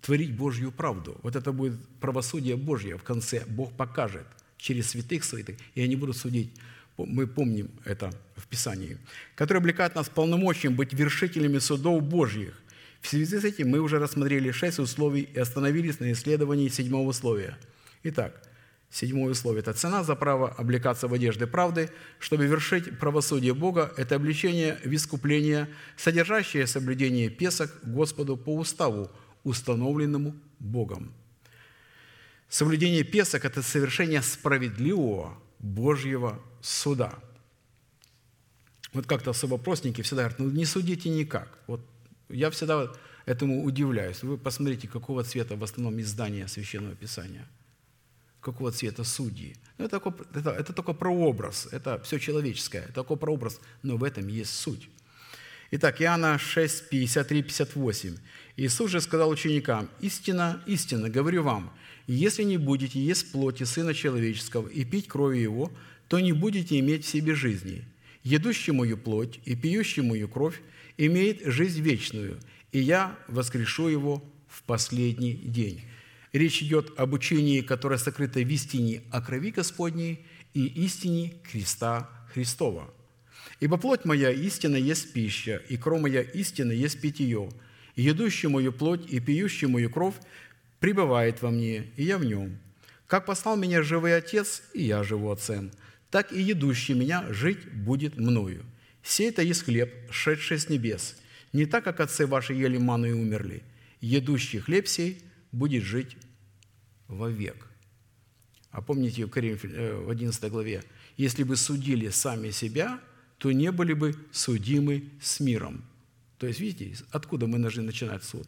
творить Божью правду. Вот это будет правосудие Божье в конце. Бог покажет через святых святых, и они будут судить. Мы помним это в Писании. Который облекает нас полномочием быть вершителями судов Божьих. В связи с этим мы уже рассмотрели шесть условий и остановились на исследовании седьмого условия. Итак, седьмое условие – это цена за право облекаться в одежды правды, чтобы вершить правосудие Бога – это обличение в искупление, содержащее соблюдение песок Господу по уставу, установленному Богом. Соблюдение песок – это совершение справедливого Божьего суда. Вот как-то в вопросники всегда говорят, ну не судите никак. Вот я всегда этому удивляюсь. Вы посмотрите, какого цвета в основном издание Священного Писания. Какого цвета судьи. Ну, это, это, это только прообраз, это все человеческое, это только прообраз, но в этом есть суть. Итак, Иоанна 6, 53, 58. Иисус же сказал ученикам, «Истина, истина, говорю вам, если не будете есть плоти Сына Человеческого и пить крови Его, то не будете иметь в себе жизни. Едущий мою плоть и пьющий мою кровь имеет жизнь вечную, и я воскрешу его в последний день». Речь идет об учении, которое сокрыто в истине о крови Господней и истине креста Христова – Ибо плоть моя истина есть пища, и кровь моя истина есть питье. И едущий мою плоть и пьющий мою кровь пребывает во мне, и я в нем. Как послал меня живой Отец, и я живу Отцем, так и едущий меня жить будет мною. Сей это есть хлеб, шедший с небес, не так, как отцы ваши ели ману и умерли. Едущий хлеб сей будет жить вовек. А помните в 11 э, главе, если бы судили сами себя, то не были бы судимы с миром. То есть, видите, откуда мы должны начинать суд?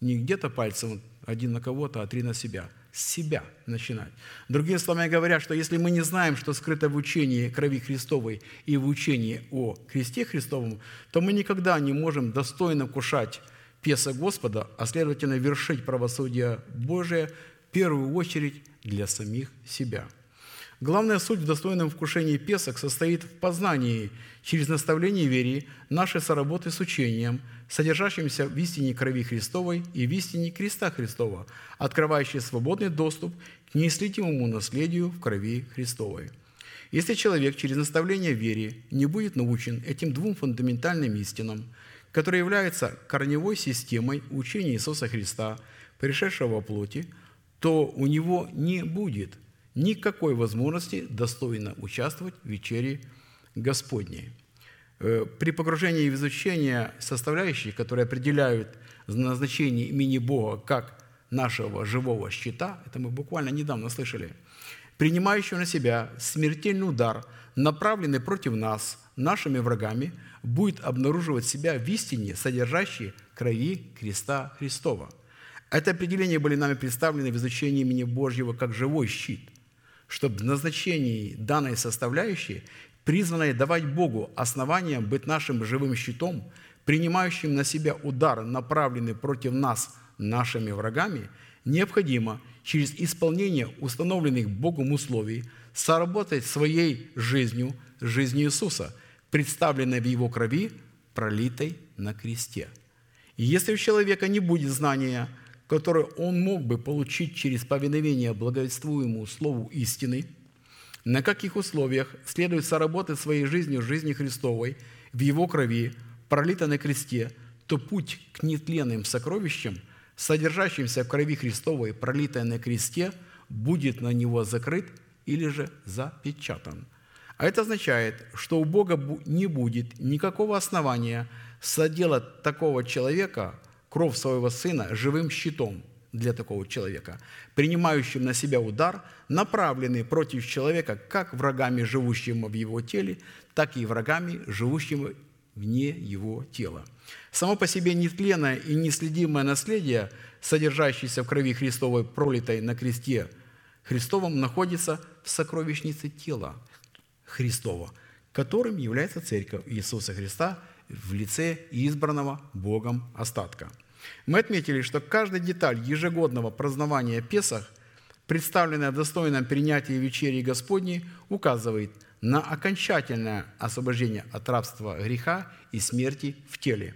Не где-то пальцем один на кого-то, а три на себя. С себя начинать. Другими словами говоря, что если мы не знаем, что скрыто в учении крови Христовой и в учении о кресте Христовом, то мы никогда не можем достойно кушать песа Господа, а следовательно вершить правосудие Божие в первую очередь для самих себя – Главная суть в достойном вкушении песок состоит в познании через наставление вере нашей соработы с учением, содержащимся в истине крови Христовой и в истине креста Христова, открывающей свободный доступ к неислитимому наследию в крови Христовой. Если человек через наставление вере не будет научен этим двум фундаментальным истинам, которые являются корневой системой учения Иисуса Христа, пришедшего во плоти, то у него не будет – никакой возможности достойно участвовать в вечере Господней. Э, при погружении в изучение составляющих, которые определяют назначение имени Бога как нашего живого щита, это мы буквально недавно слышали, принимающего на себя смертельный удар, направленный против нас, нашими врагами, будет обнаруживать себя в истине, содержащей крови креста Христова. Это определение были нами представлены в изучении имени Божьего как живой щит чтобы в назначении данной составляющей, призванной давать Богу основанием быть нашим живым щитом, принимающим на себя удар, направленный против нас нашими врагами, необходимо через исполнение установленных Богом условий соработать своей жизнью, жизнью Иисуса, представленной в Его крови, пролитой на кресте. И если у человека не будет знания – которое он мог бы получить через повиновение благовествуемому слову истины, на каких условиях следует соработать своей жизнью жизни Христовой в Его крови, пролитой на кресте, то путь к нетленным сокровищам, содержащимся в крови Христовой, пролитой на кресте, будет на него закрыт или же запечатан. А это означает, что у Бога не будет никакого основания соделать такого человека, кровь своего Сына, живым щитом для такого человека, принимающим на себя удар, направленный против человека как врагами, живущими в его теле, так и врагами, живущими вне его тела. Само по себе нетленное и неследимое наследие, содержащееся в крови Христовой, пролитой на кресте Христовом, находится в сокровищнице тела Христова, которым является Церковь Иисуса Христа в лице избранного Богом остатка. Мы отметили, что каждая деталь ежегодного празднования Песах, представленная в достойном принятии вечери Господней, указывает на окончательное освобождение от рабства греха и смерти в теле,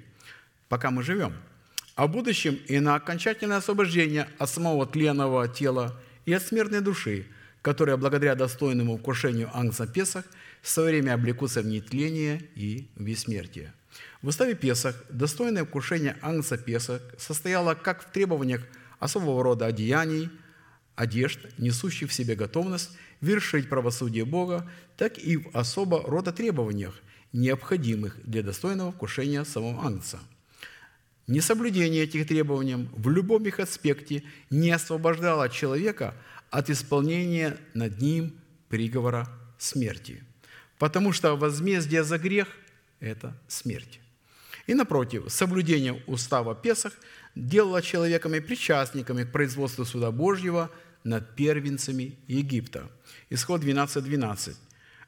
пока мы живем, а будущем и на окончательное освобождение от самого тленного тела и от смертной души, которая благодаря достойному вкушению Ангса Песах в свое время облекутся в нетление и в бессмертие. В уставе Песах достойное вкушение Ангса Песах состояло как в требованиях особого рода одеяний, одежд, несущих в себе готовность вершить правосудие Бога, так и в особо рода требованиях, необходимых для достойного вкушения самого Ангца. Несоблюдение этих требований в любом их аспекте не освобождало человека от исполнения над ним приговора смерти, потому что возмездие за грех – это смерть. И напротив, соблюдение устава Песах делало человеками причастниками к производству суда Божьего над первенцами Египта. Исход 12.12. 12.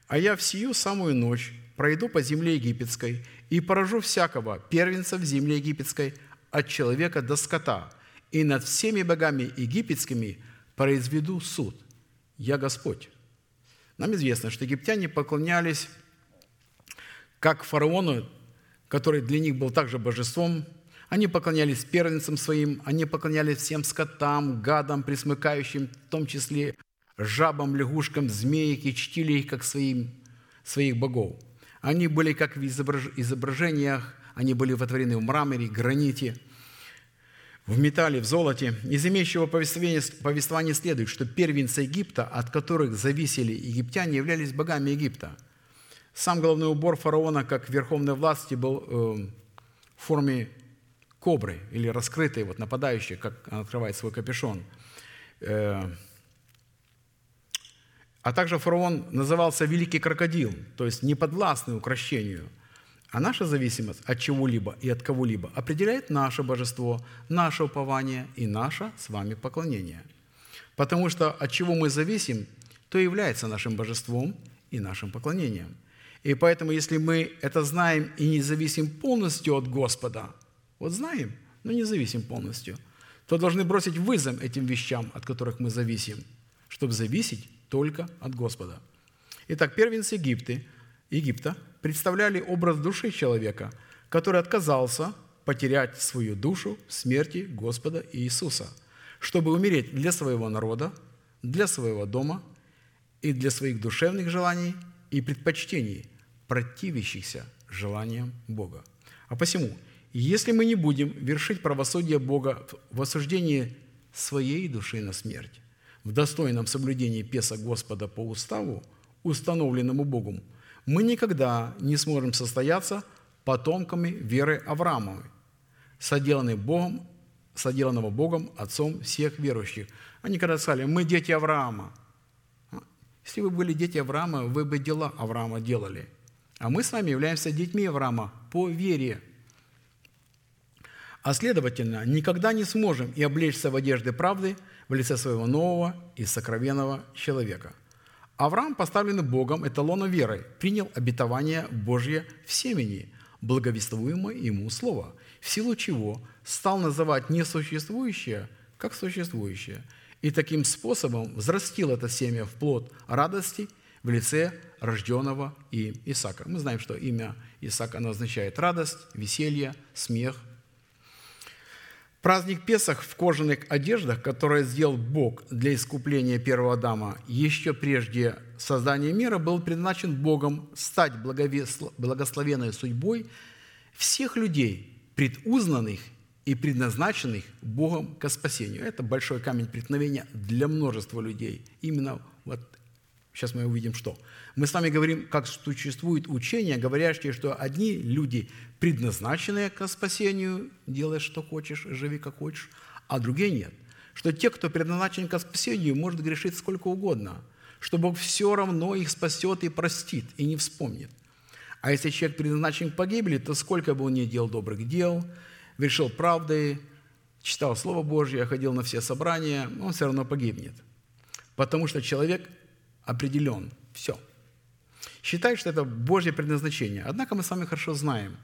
«А я в сию самую ночь пройду по земле египетской и поражу всякого первенца в земле египетской от человека до скота, и над всеми богами египетскими произведу суд. Я Господь». Нам известно, что египтяне поклонялись как фараону, который для них был также божеством. Они поклонялись первенцам своим, они поклонялись всем скотам, гадам, присмыкающим, в том числе жабам, лягушкам, змеек, и чтили их как своим, своих богов. Они были как в изображениях, они были вотворены в мраморе, граните, в металле, в золоте. Из имеющего повествования, повествования следует, что первенцы Египта, от которых зависели египтяне, являлись богами Египта – сам головной убор фараона, как верховной власти, был э, в форме кобры или раскрытой, вот нападающей, как он открывает свой капюшон. Э, а также фараон назывался великий крокодил, то есть неподвластный укращению. А наша зависимость от чего-либо и от кого-либо определяет наше божество, наше упование и наше с вами поклонение. Потому что от чего мы зависим, то является нашим божеством и нашим поклонением – и поэтому, если мы это знаем и не зависим полностью от Господа, вот знаем, но не зависим полностью, то должны бросить вызов этим вещам, от которых мы зависим, чтобы зависеть только от Господа. Итак, первенцы Египты, Египта представляли образ души человека, который отказался потерять свою душу в смерти Господа Иисуса, чтобы умереть для своего народа, для своего дома и для своих душевных желаний и предпочтений, противящихся желаниям Бога. А посему, если мы не будем вершить правосудие Бога в осуждении своей души на смерть, в достойном соблюдении Песа Господа по уставу, установленному Богом, мы никогда не сможем состояться потомками веры Авраамовой, соделанной Богом, соделанного Богом Отцом всех верующих. Они когда сказали, мы дети Авраама. Если вы были дети Авраама, вы бы дела Авраама делали – а мы с вами являемся детьми Авраама по вере. А следовательно, никогда не сможем и облечься в одежды правды в лице своего нового и сокровенного человека. Авраам, поставленный Богом эталоном веры, принял обетование Божье в семени, благовествуемое ему слово, в силу чего стал называть несуществующее как существующее, и таким способом взрастил это семя в плод радости в лице рожденного им Исаака. Мы знаем, что имя Исаака оно означает радость, веселье, смех. Праздник Песах в кожаных одеждах, которые сделал Бог для искупления первого Адама еще прежде создания мира, был предназначен Богом стать благословенной судьбой всех людей, предузнанных и предназначенных Богом к спасению. Это большой камень преткновения для множества людей. Именно сейчас мы увидим, что. Мы с вами говорим, как существует учение, говорящее, что одни люди предназначенные к спасению, делай, что хочешь, живи, как хочешь, а другие нет. Что те, кто предназначен к спасению, может грешить сколько угодно, что Бог все равно их спасет и простит, и не вспомнит. А если человек предназначен к погибели, то сколько бы он ни делал добрых дел, вершил правды, читал Слово Божье, ходил на все собрания, он все равно погибнет. Потому что человек определен. Все. Считает, что это Божье предназначение. Однако мы с вами хорошо знаем,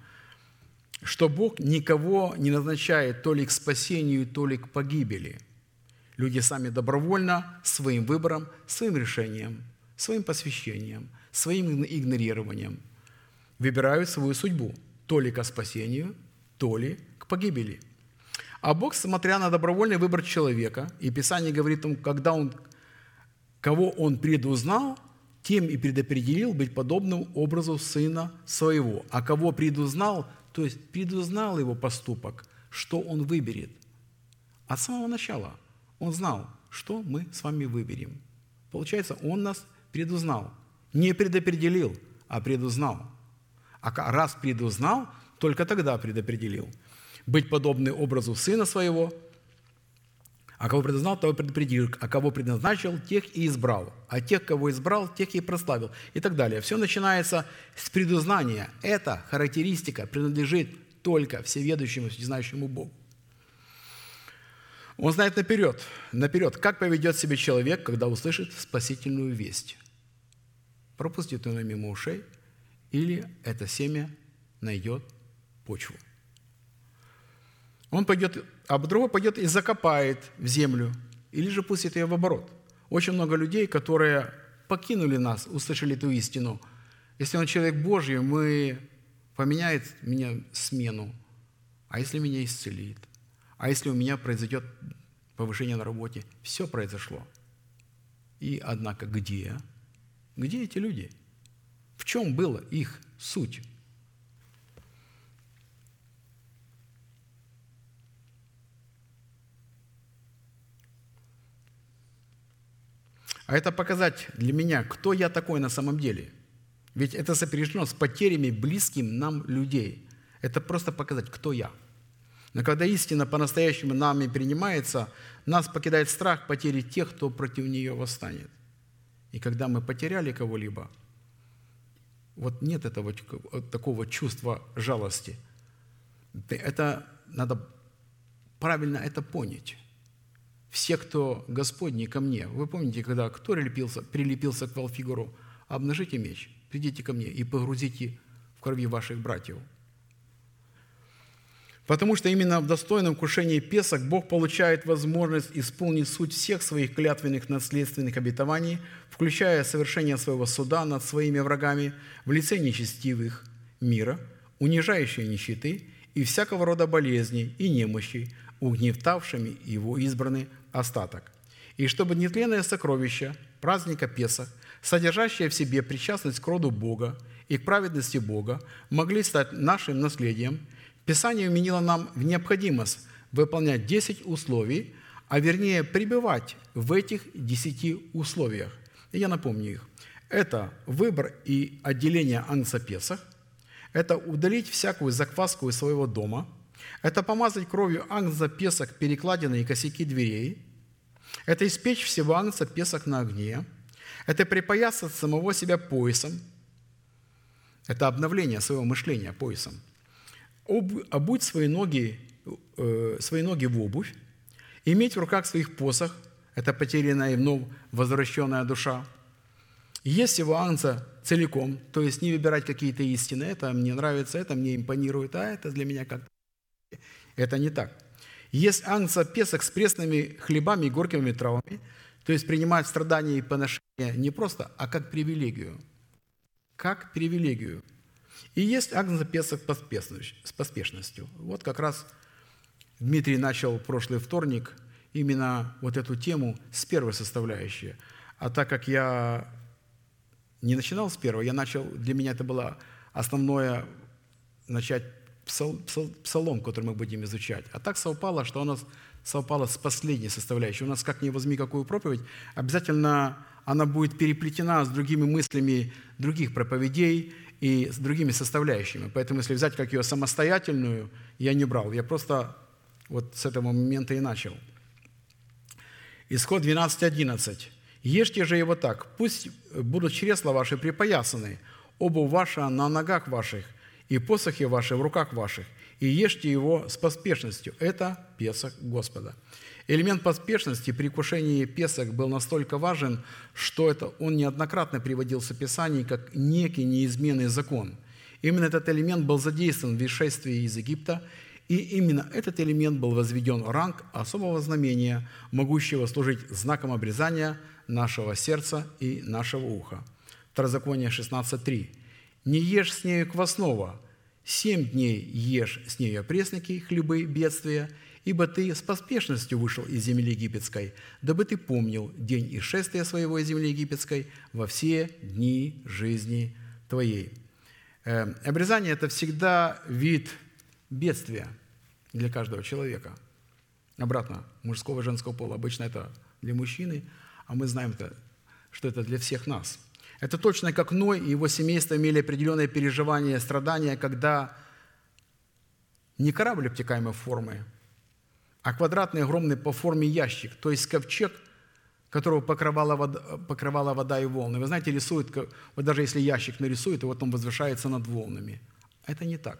что Бог никого не назначает то ли к спасению, то ли к погибели. Люди сами добровольно, своим выбором, своим решением, своим посвящением, своим игнорированием выбирают свою судьбу то ли к спасению, то ли к погибели. А Бог, смотря на добровольный выбор человека, и Писание говорит, когда он, кого Он предузнал, тем и предопределил быть подобным образу Сына Своего. А кого предузнал, то есть предузнал его поступок, что он выберет. От самого начала он знал, что мы с вами выберем. Получается, он нас предузнал. Не предопределил, а предузнал. А раз предузнал, только тогда предопределил. Быть подобный образу Сына Своего, а кого предузнал, того предопределил, а кого предназначил, тех и избрал, а тех, кого избрал, тех и прославил, и так далее. Все начинается с предузнания. Эта характеристика принадлежит только всеведущему, всезнающему Богу. Он знает наперед, наперед, как поведет себя человек, когда услышит спасительную весть. Пропустит он мимо ушей – или это семя найдет почву. Он пойдет, а другой пойдет и закопает в землю, или же пустит ее в оборот. Очень много людей, которые покинули нас, услышали эту истину. Если он человек Божий, мы поменяет меня смену, а если меня исцелит, а если у меня произойдет повышение на работе, все произошло. И однако где? Где эти люди? В чем была их суть? А это показать для меня, кто я такой на самом деле. Ведь это сопряжено с потерями близким нам людей. Это просто показать, кто я. Но когда истина по-настоящему нами принимается, нас покидает страх потери тех, кто против нее восстанет. И когда мы потеряли кого-либо – вот нет этого такого чувства жалости. Это надо правильно это понять. Все, кто Господни ко мне, вы помните, когда кто прилепился, прилепился к Валфигуру, обнажите меч, придите ко мне и погрузите в крови ваших братьев – Потому что именно в достойном кушении Песах Бог получает возможность исполнить суть всех своих клятвенных наследственных обетований, включая совершение своего суда над своими врагами в лице нечестивых мира, унижающей нищеты и всякого рода болезней и немощей, угнетавшими его избранный остаток. И чтобы нетленное сокровище праздника Песах, содержащее в себе причастность к роду Бога и к праведности Бога, могли стать нашим наследием – Писание вменило нам в необходимость выполнять 10 условий, а вернее пребывать в этих 10 условиях. Я напомню их. Это выбор и отделение Агнца Песах, это удалить всякую закваску из своего дома, это помазать кровью Агнца Песах перекладины и косяки дверей, это испечь всего Агнца Песах на огне, это припоясать самого себя поясом, это обновление своего мышления поясом – обуть свои ноги, э, свои ноги в обувь, иметь в руках своих посох, это потерянная и вновь возвращенная душа, есть его анца целиком, то есть не выбирать какие-то истины, это мне нравится, это мне импонирует, а это для меня как Это не так. Есть анца песок с пресными хлебами и горькими травами, то есть принимать страдания и поношения не просто, а как привилегию. Как привилегию – и есть Агнца Песок с поспешностью. Вот как раз Дмитрий начал прошлый вторник именно вот эту тему с первой составляющей. А так как я не начинал с первого, я начал, для меня это было основное начать псалом, который мы будем изучать. А так совпало, что у нас совпало с последней составляющей. У нас, как не возьми какую проповедь, обязательно она будет переплетена с другими мыслями других проповедей и с другими составляющими. Поэтому, если взять как ее самостоятельную, я не брал. Я просто вот с этого момента и начал. Исход 12.11. «Ешьте же его так, пусть будут чресла ваши припоясаны, обувь ваша на ногах ваших, и посохи ваши в руках ваших, и ешьте его с поспешностью. Это Песах Господа. Элемент поспешности при кушении Песах был настолько важен, что это он неоднократно приводился в Писании как некий неизменный закон. Именно этот элемент был задействован в исшествии из Египта, и именно этот элемент был возведен в ранг особого знамения, могущего служить знаком обрезания нашего сердца и нашего уха. Второзаконие 16.3. «Не ешь с нею квасного, Семь дней ешь с нею опресники, хлебы, бедствия, ибо ты с поспешностью вышел из земли египетской, дабы ты помнил день исшествия своего из земли египетской во все дни жизни твоей». Э, обрезание – это всегда вид бедствия для каждого человека. Обратно, мужского и женского пола. Обычно это для мужчины, а мы знаем, что это для всех нас – это точно как Ной и его семейство имели определенные переживания, страдания, когда не корабль обтекаемой формы, а квадратный огромный по форме ящик, то есть ковчег, которого покрывала вода, покрывала вода и волны. Вы знаете, рисуют, вот даже если ящик нарисует, и вот он возвышается над волнами. Это не так.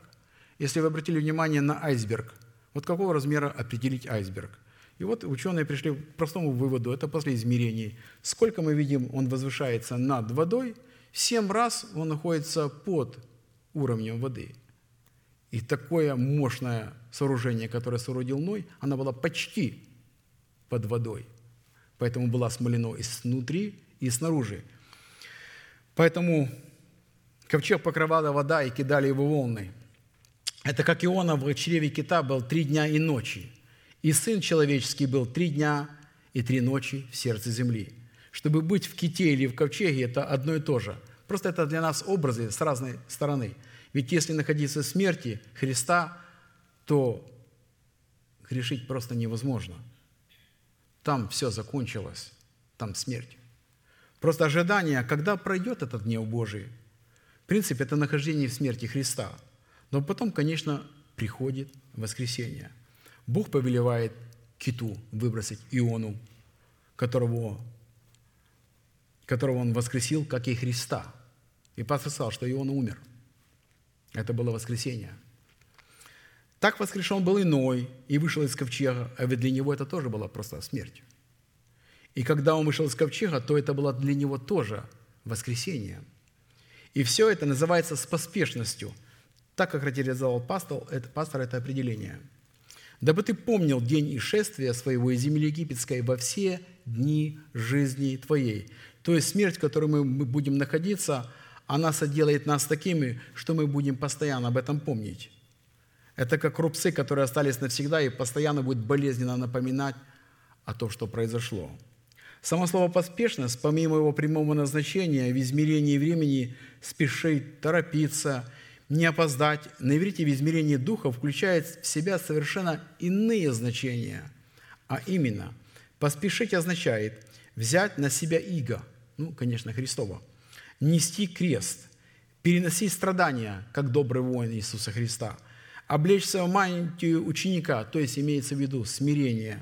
Если вы обратили внимание на айсберг, вот какого размера определить айсберг – и вот ученые пришли к простому выводу, это после измерений. Сколько мы видим, он возвышается над водой, семь раз он находится под уровнем воды. И такое мощное сооружение, которое соорудил Ной, оно было почти под водой. Поэтому было смолено и снутри, и снаружи. Поэтому ковчег покрывала вода и кидали его волны. Это как Иона в чреве кита был три дня и ночи – и Сын Человеческий был три дня и три ночи в сердце земли. Чтобы быть в ките или в ковчеге – это одно и то же. Просто это для нас образы с разной стороны. Ведь если находиться в смерти Христа, то грешить просто невозможно. Там все закончилось, там смерть. Просто ожидание, когда пройдет этот гнев Божий. В принципе, это нахождение в смерти Христа. Но потом, конечно, приходит воскресение – Бог повелевает киту выбросить Иону, которого, которого он воскресил, как и Христа. И пастор сказал, что Иона умер. Это было воскресение. Так воскрешен был иной и вышел из ковчега, а ведь для него это тоже была просто смерть. И когда он вышел из ковчега, то это было для него тоже воскресение. И все это называется с поспешностью. Так как характеризовал пастор, это, пастор это определение – дабы ты помнил день исшествия своего из земли египетской во все дни жизни твоей». То есть смерть, в которой мы будем находиться, она соделает нас такими, что мы будем постоянно об этом помнить. Это как рубцы, которые остались навсегда и постоянно будут болезненно напоминать о том, что произошло. Само слово «поспешность», помимо его прямого назначения в измерении времени, спешить, торопиться – не опоздать на иврите в измерении духа включает в себя совершенно иные значения. А именно, поспешить означает взять на себя иго, ну, конечно, Христова, нести крест, переносить страдания, как добрый воин Иисуса Христа, облечься в мантию ученика, то есть имеется в виду смирение,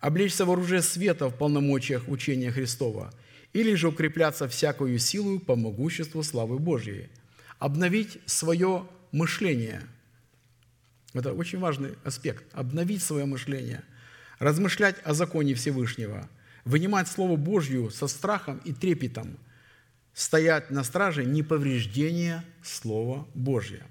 облечься в оружие света в полномочиях учения Христова, или же укрепляться всякую силу по могуществу славы Божьей – обновить свое мышление. Это очень важный аспект. Обновить свое мышление, размышлять о законе Всевышнего, вынимать Слово Божье со страхом и трепетом, стоять на страже неповреждения Слова Божьего.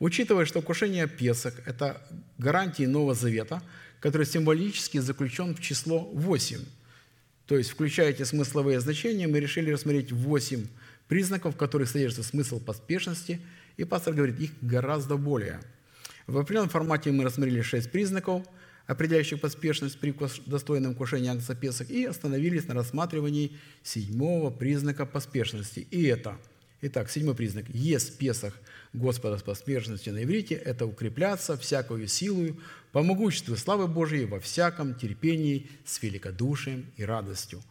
Учитывая, что кушение Песах – это гарантии Нового Завета, который символически заключен в число 8. То есть, включая эти смысловые значения, мы решили рассмотреть 8 признаков, в которых содержится смысл поспешности, и пастор говорит, их гораздо более. В определенном формате мы рассмотрели шесть признаков, определяющих поспешность при достойном кушении Агнца Песах, и остановились на рассматривании седьмого признака поспешности. И это Итак, седьмой признак. Есть Песах Господа с поспешностью на иврите – это укрепляться всякую силою по могуществу славы Божией во всяком терпении с великодушием и радостью.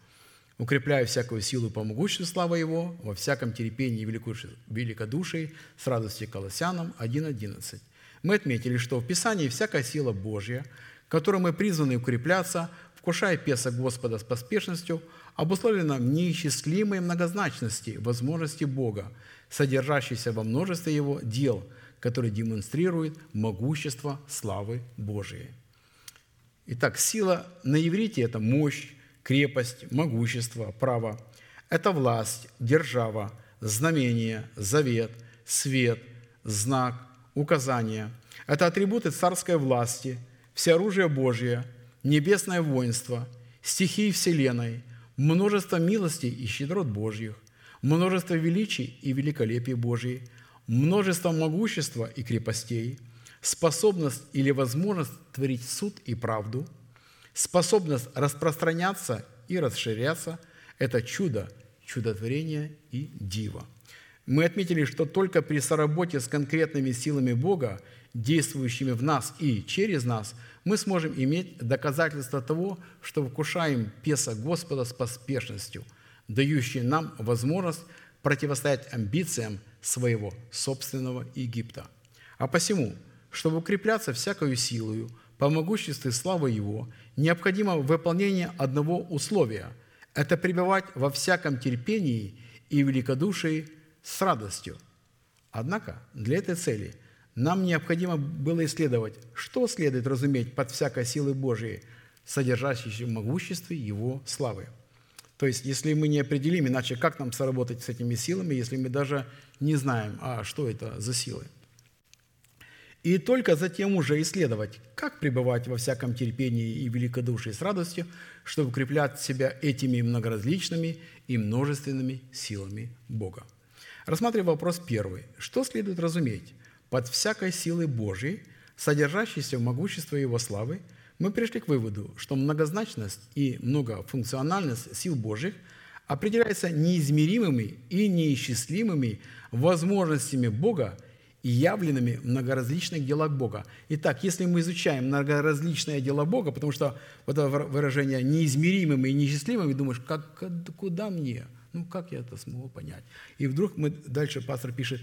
Укрепляя всякую силу по могуществу славы Его во всяком терпении и великодушии с радостью Колоссянам 1.11. Мы отметили, что в Писании всякая сила Божья, которой мы призваны укрепляться, вкушая Песах Господа с поспешностью, обусловлена в неисчислимой многозначности возможности Бога, содержащейся во множестве Его дел, которые демонстрируют могущество славы Божией. Итак, сила на иврите – это мощь, крепость, могущество, право. Это власть, держава, знамение, завет, свет, знак, указание. Это атрибуты царской власти, всеоружие Божье, небесное воинство, стихии Вселенной, множество милостей и щедрот Божьих, множество величий и великолепий Божьей, множество могущества и крепостей, способность или возможность творить суд и правду, способность распространяться и расширяться – это чудо, чудотворение и диво. Мы отметили, что только при соработе с конкретными силами Бога, действующими в нас и через нас, мы сможем иметь доказательство того, что вкушаем песа Господа с поспешностью, дающей нам возможность противостоять амбициям своего собственного Египта. А посему, чтобы укрепляться всякою силою, по могуществу и славы Его, необходимо выполнение одного условия – это пребывать во всяком терпении и великодушии с радостью. Однако для этой цели нам необходимо было исследовать, что следует разуметь под всякой силой Божией, содержащейся в могуществе Его славы. То есть, если мы не определим, иначе как нам сработать с этими силами, если мы даже не знаем, а что это за силы? И только затем уже исследовать, как пребывать во всяком терпении и великодушии с радостью, чтобы укреплять себя этими многоразличными и множественными силами Бога. Рассматривая вопрос первый. Что следует разуметь? Под всякой силой Божьей, содержащейся в могуществе Его славы, мы пришли к выводу, что многозначность и многофункциональность сил Божьих определяется неизмеримыми и неисчислимыми возможностями Бога и явленными в многоразличных делах Бога. Итак, если мы изучаем многоразличные дела Бога, потому что вот это выражение неизмеримыми и неисчислимыми, думаешь, как, куда мне? Ну, как я это смогу понять? И вдруг мы, дальше пастор пишет,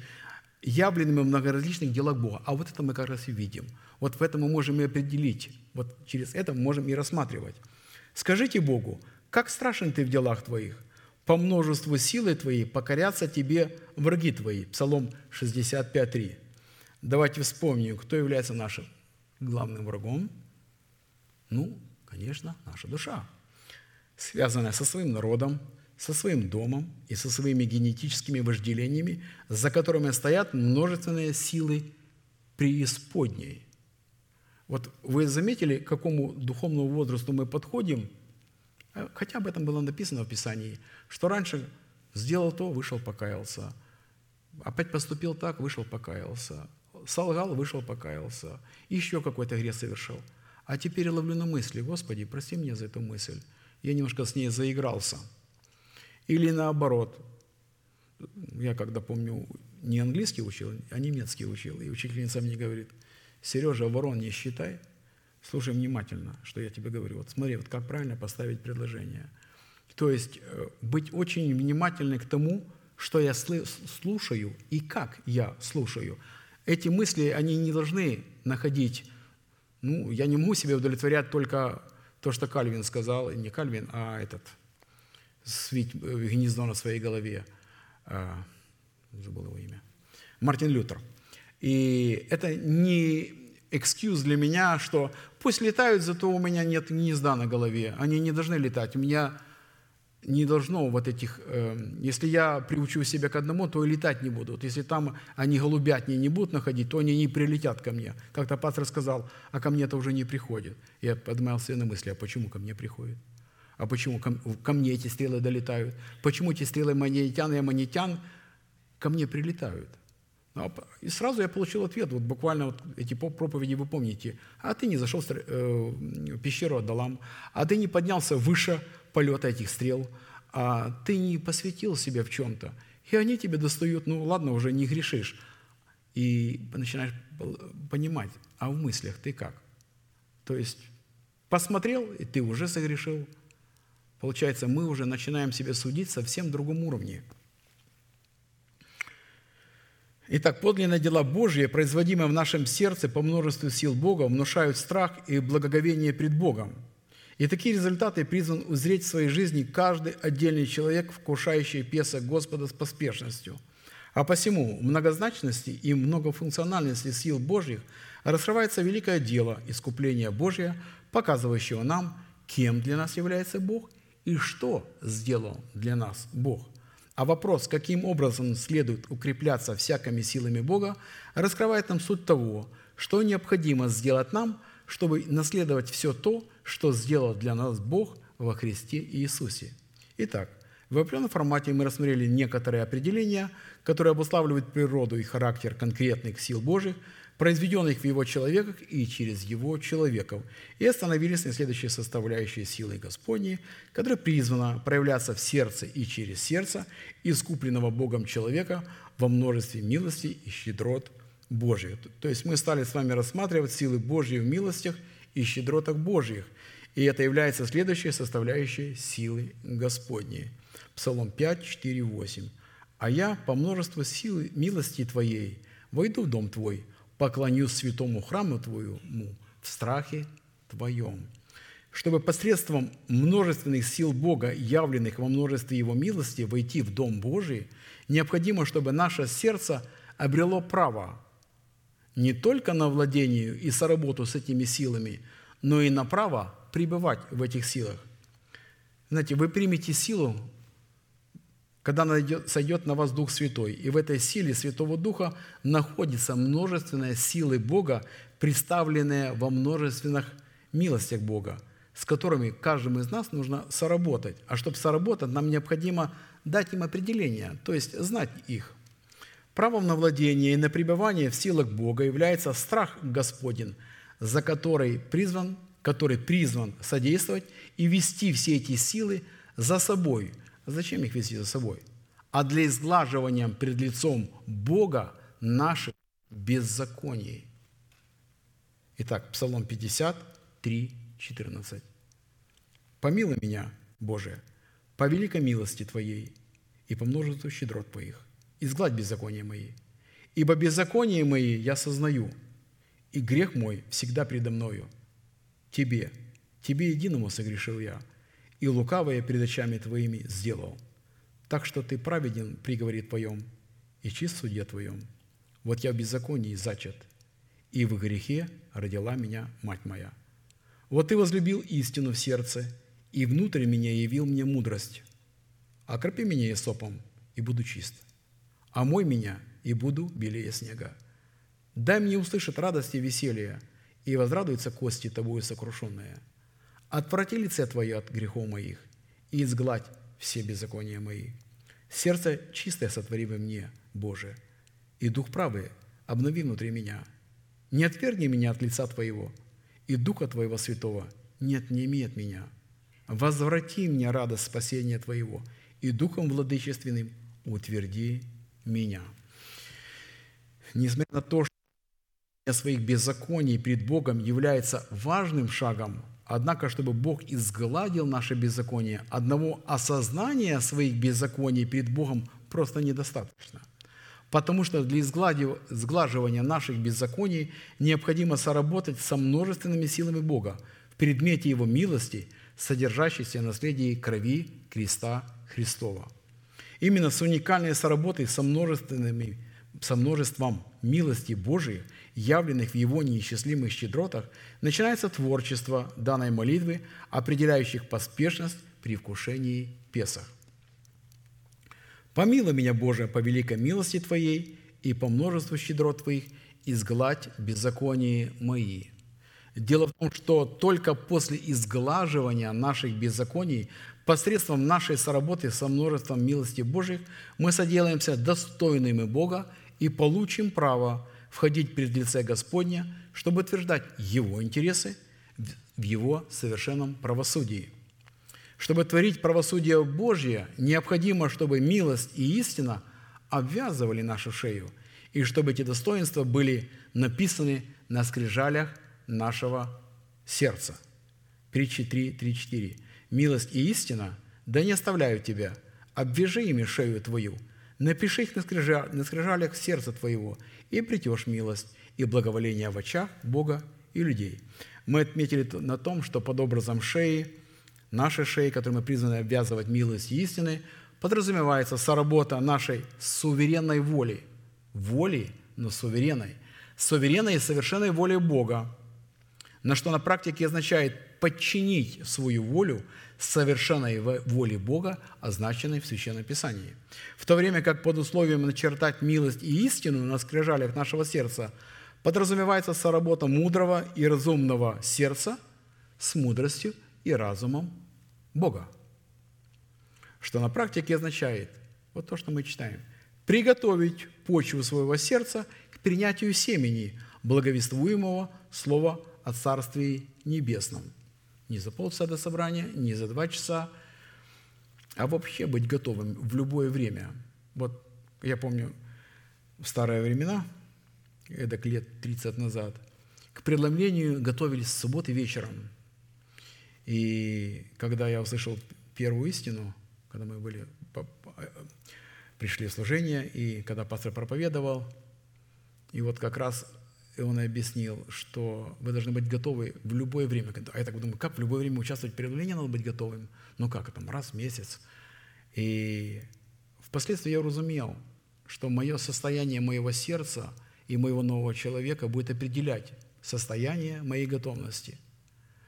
явленными в многоразличных делах Бога. А вот это мы как раз и видим. Вот в этом мы можем и определить. Вот через это мы можем и рассматривать. Скажите Богу, как страшен ты в делах твоих? По множеству силы твоей покорятся тебе враги твои. Псалом 65.3. Давайте вспомним, кто является нашим главным врагом. Ну, конечно, наша душа, связанная со своим народом, со своим домом и со своими генетическими вожделениями, за которыми стоят множественные силы преисподней. Вот вы заметили, к какому духовному возрасту мы подходим? Хотя об этом было написано в Писании, что раньше сделал то, вышел, покаялся. Опять поступил так, вышел, покаялся. Солгал, вышел, покаялся. Еще какой-то грех совершил. А теперь ловлю на мысли, Господи, прости меня за эту мысль. Я немножко с ней заигрался – или наоборот, я когда помню, не английский учил, а немецкий учил, и учительница мне говорит, Сережа, ворон не считай, слушай внимательно, что я тебе говорю. Вот смотри, вот как правильно поставить предложение. То есть э, быть очень внимательным к тому, что я слушаю и как я слушаю. Эти мысли, они не должны находить, ну, я не могу себе удовлетворять только то, что Кальвин сказал, не Кальвин, а этот – свить гнездо на своей голове. А, забыл его имя. Мартин Лютер. И это не экскьюз для меня, что пусть летают, зато у меня нет гнезда на голове. Они не должны летать. У меня не должно вот этих... Э, если я приучу себя к одному, то и летать не будут. Если там они голубятни не будут находить, то они не прилетят ко мне. Как-то пастор сказал, а ко мне это уже не приходит. Я подмялся на мысли, а почему ко мне приходит? А почему ко мне эти стрелы долетают? Почему эти стрелы манитян и аммонитян ко мне прилетают? Ну, а и сразу я получил ответ, вот буквально вот эти проповеди вы помните. А ты не зашел э, в пещеру Адалам, а ты не поднялся выше полета этих стрел, а ты не посвятил себя в чем-то. И они тебе достают, ну ладно, уже не грешишь. И начинаешь понимать, а в мыслях ты как? То есть посмотрел, и ты уже согрешил. Получается, мы уже начинаем себя судить совсем другом уровне – Итак, подлинные дела Божьи, производимые в нашем сердце по множеству сил Бога, внушают страх и благоговение пред Богом. И такие результаты призван узреть в своей жизни каждый отдельный человек, вкушающий песок Господа с поспешностью. А посему многозначности и многофункциональности сил Божьих раскрывается великое дело искупления Божия, показывающего нам, кем для нас является Бог и что сделал для нас Бог – а вопрос, каким образом следует укрепляться всякими силами Бога, раскрывает нам суть того, что необходимо сделать нам, чтобы наследовать все то, что сделал для нас Бог во Христе Иисусе. Итак, в определенном формате мы рассмотрели некоторые определения, которые обуславливают природу и характер конкретных сил Божьих – произведенных в его человеках и через его человеков, и остановились на следующей составляющей силы Господней, которая призвана проявляться в сердце и через сердце искупленного Богом человека во множестве милости и щедрот Божьих. То есть мы стали с вами рассматривать силы Божьи в милостях и щедротах Божьих, и это является следующей составляющей силы Господней. Псалом 5, 4, 8. «А я по множеству силы милости Твоей войду в дом Твой, поклонюсь святому храму Твоему в страхе Твоем, чтобы посредством множественных сил Бога, явленных во множестве Его милости, войти в Дом Божий, необходимо, чтобы наше сердце обрело право не только на владение и соработу с этими силами, но и на право пребывать в этих силах. Знаете, вы примете силу когда сойдет на вас Дух Святой. И в этой силе Святого Духа находится множественная силы Бога, представленная во множественных милостях Бога, с которыми каждому из нас нужно соработать. А чтобы соработать, нам необходимо дать им определение, то есть знать их. Правом на владение и на пребывание в силах Бога является страх Господень, за который призван, который призван содействовать и вести все эти силы за собой – Зачем их вести за собой? А для изглаживания пред лицом Бога наших беззаконий. Итак, Псалом 53, 14. «Помилуй меня, Боже, по великой милости Твоей и по множеству щедрот Твоих, изгладь беззакония мои, ибо беззаконие мои я сознаю, и грех мой всегда предо мною. Тебе, Тебе единому согрешил я, и лукавое перед очами Твоими сделал. Так что Ты праведен при говоре Твоем и чист в суде Твоем. Вот я в беззаконии зачат, и в грехе родила меня мать моя. Вот Ты возлюбил истину в сердце, и внутрь меня явил мне мудрость. Окропи меня сопом и буду чист. Омой меня, и буду белее снега. Дай мне услышать радость и веселье, и возрадуются кости Тобою сокрушенные – Отврати лице Твое от грехов моих и изгладь все беззакония мои. Сердце чистое сотвори во мне, Боже, и дух правый обнови внутри меня. Не отвергни меня от лица Твоего, и Духа Твоего Святого не отними от меня. Возврати мне радость спасения Твоего, и Духом Владычественным утверди меня». Несмотря на то, что своих беззаконий пред Богом является важным шагом Однако, чтобы Бог изгладил наше беззаконие, одного осознания своих беззаконий перед Богом просто недостаточно. Потому что для изглаживания наших беззаконий необходимо соработать со множественными силами Бога в предмете Его милости, содержащейся в наследии крови креста Христова. Именно с уникальной соработой со, множественными, со множеством милости Божией – явленных в его неисчислимых щедротах, начинается творчество данной молитвы, определяющих поспешность при вкушении Песах. «Помилуй меня, Боже, по великой милости Твоей и по множеству щедрот Твоих, изгладь беззаконие мои». Дело в том, что только после изглаживания наших беззаконий посредством нашей соработы со множеством милости Божьих мы соделаемся достойными Бога и получим право входить перед лице Господня, чтобы утверждать Его интересы в Его совершенном правосудии. Чтобы творить правосудие Божье, необходимо, чтобы милость и истина обвязывали нашу шею, и чтобы эти достоинства были написаны на скрижалях нашего сердца. Притчи 3, 3, 4. «Милость и истина, да не оставляют тебя, обвяжи ими шею твою, напиши их на, скрижа, на скрижалях сердца твоего, и притешь милость и благоволение в очах Бога и людей». Мы отметили на том, что под образом шеи, нашей шеи, которую мы призваны обвязывать милость и истины, подразумевается соработа нашей суверенной воли. Воли, но суверенной. Суверенной и совершенной воли Бога, на что на практике означает подчинить свою волю совершенной воле Бога, означенной в Священном Писании. В то время как под условием начертать милость и истину на скрижалях нашего сердца подразумевается соработа мудрого и разумного сердца с мудростью и разумом Бога. Что на практике означает, вот то, что мы читаем, приготовить почву своего сердца к принятию семени, благовествуемого Слова о Царстве Небесном. Не за полчаса до собрания, не за два часа, а вообще быть готовым в любое время. Вот я помню, в старые времена, это лет 30 назад, к преломлению готовились с субботы вечером. И когда я услышал первую истину, когда мы были, пришли в служение, и когда пастор проповедовал, и вот как раз и он объяснил, что вы должны быть готовы в любое время. А я так думаю, как в любое время участвовать в переявлении надо быть готовым? Ну как, там раз в месяц. И впоследствии я уразумел, что мое состояние моего сердца и моего нового человека будет определять состояние моей готовности,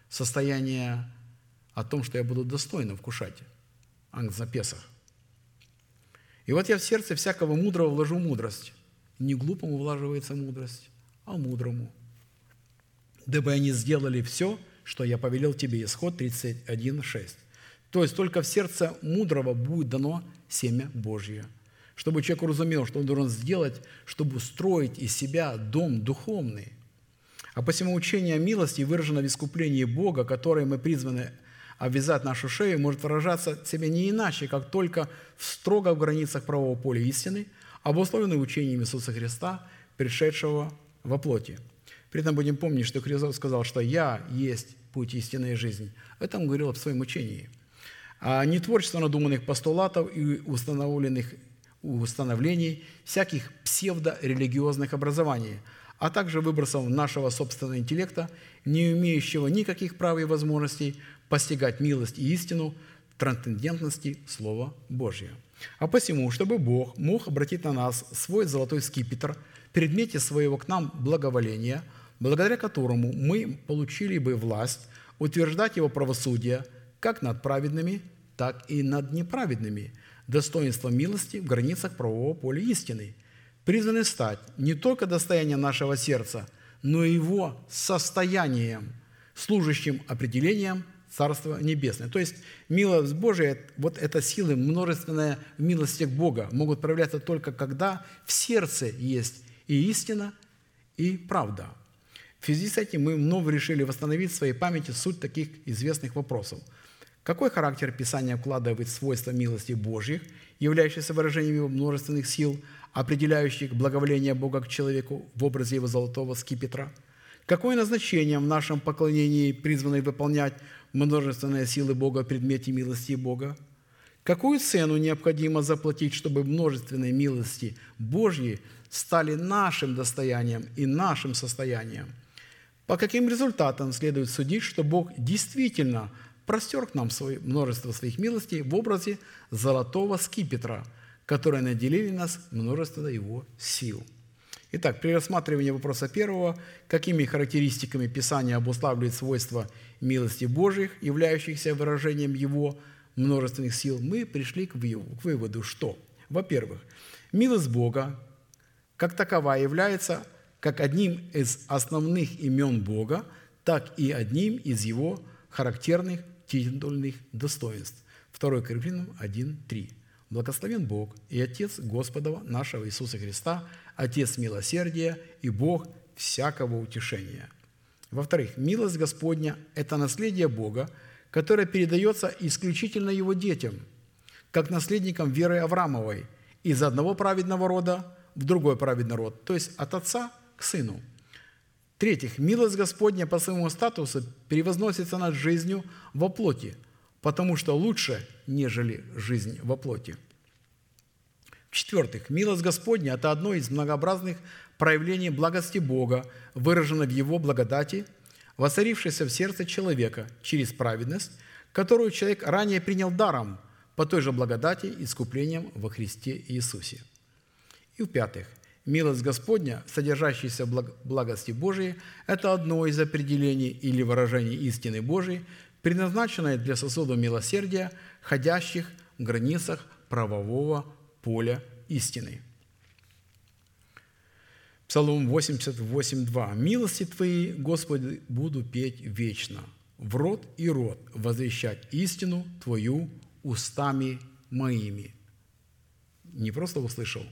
состояние о том, что я буду достойно вкушать Ангст. И вот я в сердце всякого мудрого вложу мудрость. Не глупому влаживается мудрость, а мудрому. Дабы они сделали все, что я повелел тебе. Исход 31, 6. То есть только в сердце мудрого будет дано семя Божье. Чтобы человек уразумел, что он должен сделать, чтобы устроить из себя дом духовный. А посему учение о милости выражено в искуплении Бога, которое мы призваны обвязать нашу шею, может выражаться себе не иначе, как только в строго в границах правового поля истины, обусловленной учением Иисуса Христа, пришедшего во плоти. При этом будем помнить, что Христос сказал, что «Я есть путь истинной жизни». Это он говорил об своем учении. А не творчество надуманных постулатов и установленных установлений всяких псевдорелигиозных образований, а также выбросов нашего собственного интеллекта, не имеющего никаких прав и возможностей постигать милость и истину трансцендентности Слова Божьего. А посему, чтобы Бог мог обратить на нас свой золотой скипетр – предмете своего к нам благоволения, благодаря которому мы получили бы власть утверждать его правосудие как над праведными, так и над неправедными, достоинство милости в границах правового поля истины, призваны стать не только достоянием нашего сердца, но и его состоянием, служащим определением Царства Небесное. То есть милость Божия, вот эта сила, множественная милости Бога, могут проявляться только когда в сердце есть и истина, и правда. В связи с этим мы вновь решили восстановить в своей памяти суть таких известных вопросов. Какой характер Писания вкладывает свойства милости Божьих, являющиеся выражением его множественных сил, определяющих благоволение Бога к человеку в образе его золотого скипетра? Какое назначение в нашем поклонении призваны выполнять множественные силы Бога в предмете милости Бога? Какую цену необходимо заплатить, чтобы множественные милости Божьи стали нашим достоянием и нашим состоянием. По каким результатам следует судить, что Бог действительно простер к нам свое множество своих милостей в образе золотого скипетра, которые наделили нас множество Его сил. Итак, при рассматривании вопроса первого, какими характеристиками Писание обуславливает свойства милости Божьих, являющихся выражением Его множественных сил, мы пришли к выводу, что, во-первых, милость Бога как таковая является как одним из основных имен Бога, так и одним из Его характерных титульных достоинств. 2 Коринфянам 1.3. Благословен Бог и Отец Господа нашего Иисуса Христа, Отец милосердия и Бог всякого утешения. Во-вторых, милость Господня – это наследие Бога, которое передается исключительно Его детям, как наследникам веры Авраамовой – из одного праведного рода в другой праведный род, то есть от отца к сыну. В-третьих, милость Господня по своему статусу превозносится над жизнью во плоти, потому что лучше, нежели жизнь во плоти. В-четвертых, милость Господня – это одно из многообразных проявлений благости Бога, выражено в Его благодати, воцарившейся в сердце человека через праведность, которую человек ранее принял даром по той же благодати искуплением во Христе Иисусе. И в-пятых, милость Господня, содержащаяся в благости Божией, это одно из определений или выражений истины Божией, предназначенное для сосудов милосердия, ходящих в границах правового поля истины. Псалом 88.2. «Милости Твои, Господи, буду петь вечно, в рот и рот возвещать истину Твою устами моими». Не просто услышал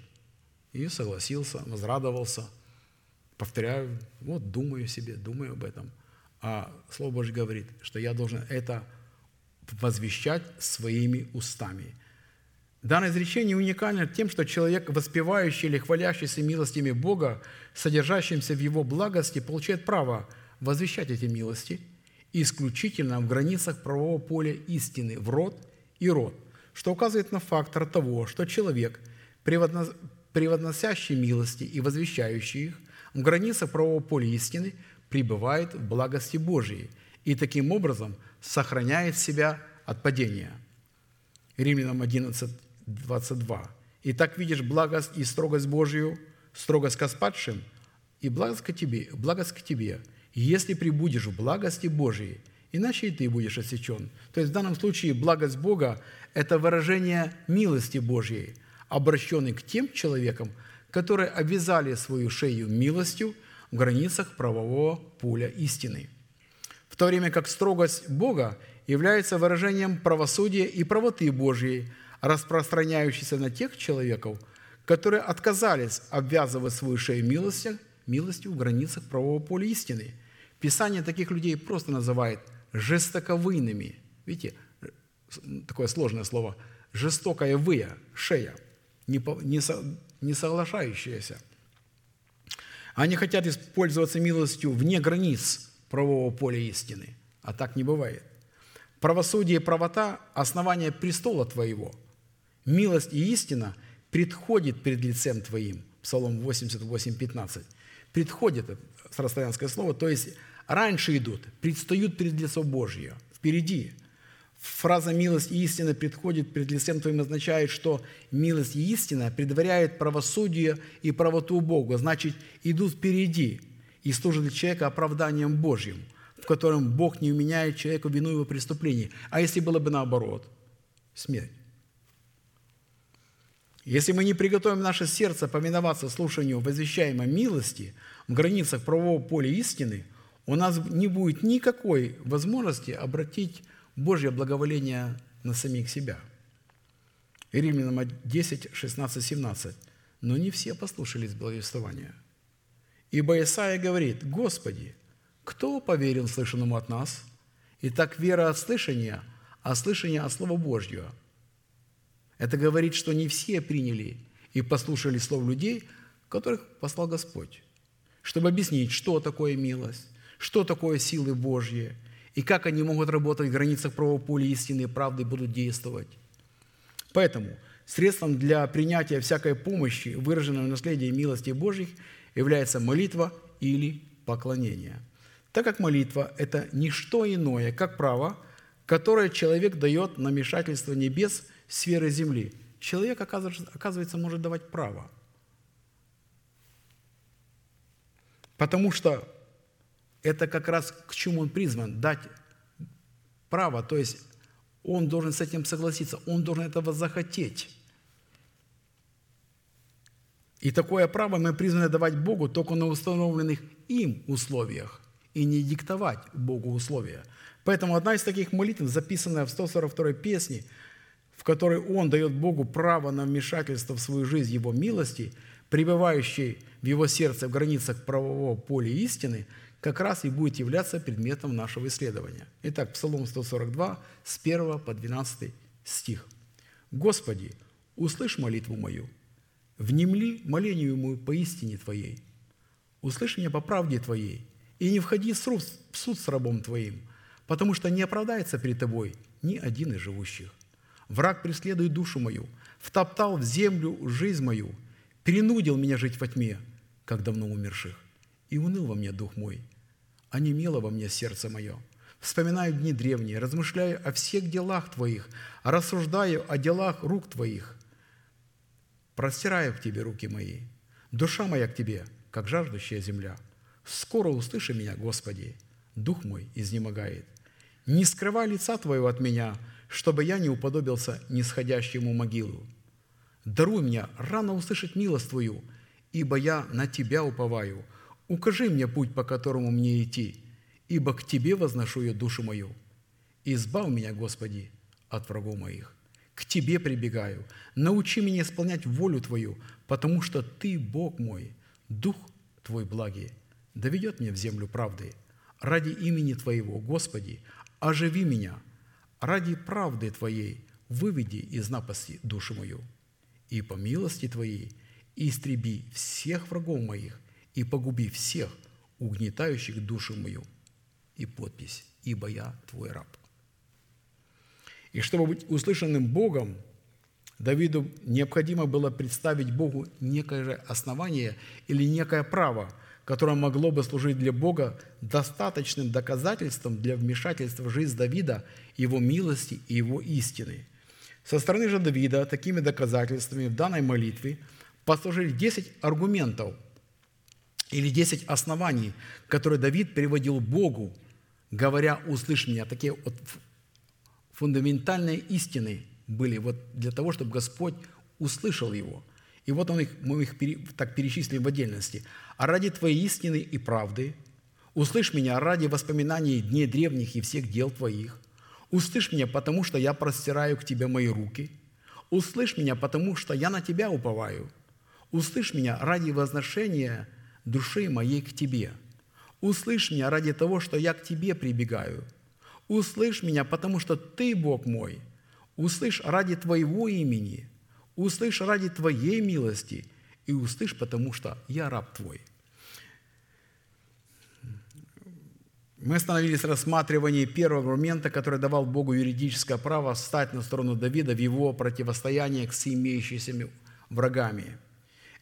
и согласился, возрадовался, повторяю, вот думаю себе, думаю об этом. А Слово Божье говорит, что я должен это возвещать своими устами. Данное изречение уникально тем, что человек, воспевающий или хвалящийся милостями Бога, содержащимся в Его благости, получает право возвещать эти милости исключительно в границах правового поля истины, в род и род, что указывает на фактор того, что человек, превозносящий милости и возвещающий их в границах правового поля истины, пребывает в благости Божией и таким образом сохраняет себя от падения. Римлянам 11, 22. «И так видишь благость и строгость Божию, строгость к спадшим, и благость к тебе, благость к тебе, если прибудешь в благости Божией, иначе и ты будешь осечен». То есть в данном случае благость Бога – это выражение милости Божьей, обращенной к тем человекам, которые обвязали свою шею милостью в границах правового поля истины. В то время как строгость Бога является выражением правосудия и правоты Божьей – распространяющийся на тех человеков, которые отказались обвязывать свою шею милостью, милостью в границах правового поля истины. Писание таких людей просто называет жестоковыйными. Видите, такое сложное слово. Жестокая выя, шея, не, не, не соглашающаяся. Они хотят использоваться милостью вне границ правового поля истины, а так не бывает. Правосудие и правота – основание престола Твоего – Милость и истина предходит пред лицем Твоим. Псалом 88, 15. Предходит, старославянское слово, то есть раньше идут, предстают перед лицом Божье, впереди. Фраза «милость и истина предходит пред лицем Твоим» означает, что милость и истина предваряет правосудие и правоту Бога, значит, идут впереди и служат для человека оправданием Божьим, в котором Бог не уменяет человеку вину его преступлений. А если было бы наоборот? Смерть. Если мы не приготовим наше сердце поминоваться слушанию возвещаемой милости в границах правового поля истины, у нас не будет никакой возможности обратить Божье благоволение на самих себя. Римлянам 10, 16, 17. Но не все послушались благовествования. Ибо Исаия говорит, «Господи, кто поверил слышанному от нас? Итак, вера от слышания, а слышание от Слова Божьего – это говорит, что не все приняли и послушали слов людей, которых послал Господь, чтобы объяснить, что такое милость, что такое силы Божьи, и как они могут работать в границах правого поля истины и правды будут действовать. Поэтому средством для принятия всякой помощи, выраженной в наследии милости Божьих, является молитва или поклонение. Так как молитва – это не что иное, как право, которое человек дает на вмешательство небес – сферы земли, человек, оказывается, может давать право. Потому что это как раз к чему он призван – дать право, то есть он должен с этим согласиться, он должен этого захотеть. И такое право мы призваны давать Богу только на установленных им условиях и не диктовать Богу условия. Поэтому одна из таких молитв, записанная в 142 песне – в которой он дает Богу право на вмешательство в свою жизнь Его милости, пребывающей в его сердце в границах правового поля истины, как раз и будет являться предметом нашего исследования. Итак, Псалом 142, с 1 по 12 стих. «Господи, услышь молитву мою, внемли молению ему по истине Твоей. Услышь меня по правде Твоей, и не входи в суд с рабом Твоим, потому что не оправдается перед Тобой ни один из живущих. Враг преследует душу мою, втоптал в землю жизнь мою, перенудил меня жить во тьме, как давно умерших, и уныл во мне дух мой, а немело во мне сердце мое. Вспоминаю дни древние, размышляю о всех делах Твоих, рассуждаю о делах рук Твоих. Простираю к Тебе руки мои, душа моя к Тебе, как жаждущая земля. Скоро услыши меня, Господи, дух мой изнемогает. Не скрывай лица Твоего от меня, чтобы я не уподобился нисходящему могилу. Даруй мне рано услышать милость Твою, ибо я на Тебя уповаю. Укажи мне путь, по которому мне идти, ибо к Тебе возношу я душу мою. Избавь меня, Господи, от врагов моих. К Тебе прибегаю. Научи меня исполнять волю Твою, потому что Ты, Бог мой, Дух Твой благий, доведет меня в землю правды. Ради имени Твоего, Господи, оживи меня. Ради правды Твоей выведи из напасти душу мою. И по милости Твоей истреби всех врагов моих и погуби всех, угнетающих душу мою. И подпись «Ибо я Твой раб». И чтобы быть услышанным Богом, Давиду необходимо было представить Богу некое же основание или некое право, которое могло бы служить для Бога достаточным доказательством для вмешательства в жизнь Давида, его милости и его истины. Со стороны же Давида такими доказательствами в данной молитве послужили 10 аргументов или 10 оснований, которые Давид приводил Богу, говоря «услышь меня». Такие вот фундаментальные истины были вот для того, чтобы Господь услышал его. И вот он их, мы их так перечислим в отдельности. «А ради Твоей истины и правды, услышь меня ради воспоминаний дней древних и всех дел Твоих, услышь меня, потому что я простираю к Тебе мои руки, услышь меня, потому что я на Тебя уповаю, услышь меня ради возношения души моей к Тебе, услышь меня ради того, что я к Тебе прибегаю – Услышь меня, потому что Ты, Бог мой. Услышь ради Твоего имени. Услышь ради Твоей милости. И услышь, потому что я раб Твой. Мы остановились в рассматривании первого аргумента, который давал Богу юридическое право встать на сторону Давида в его противостоянии с имеющимися врагами.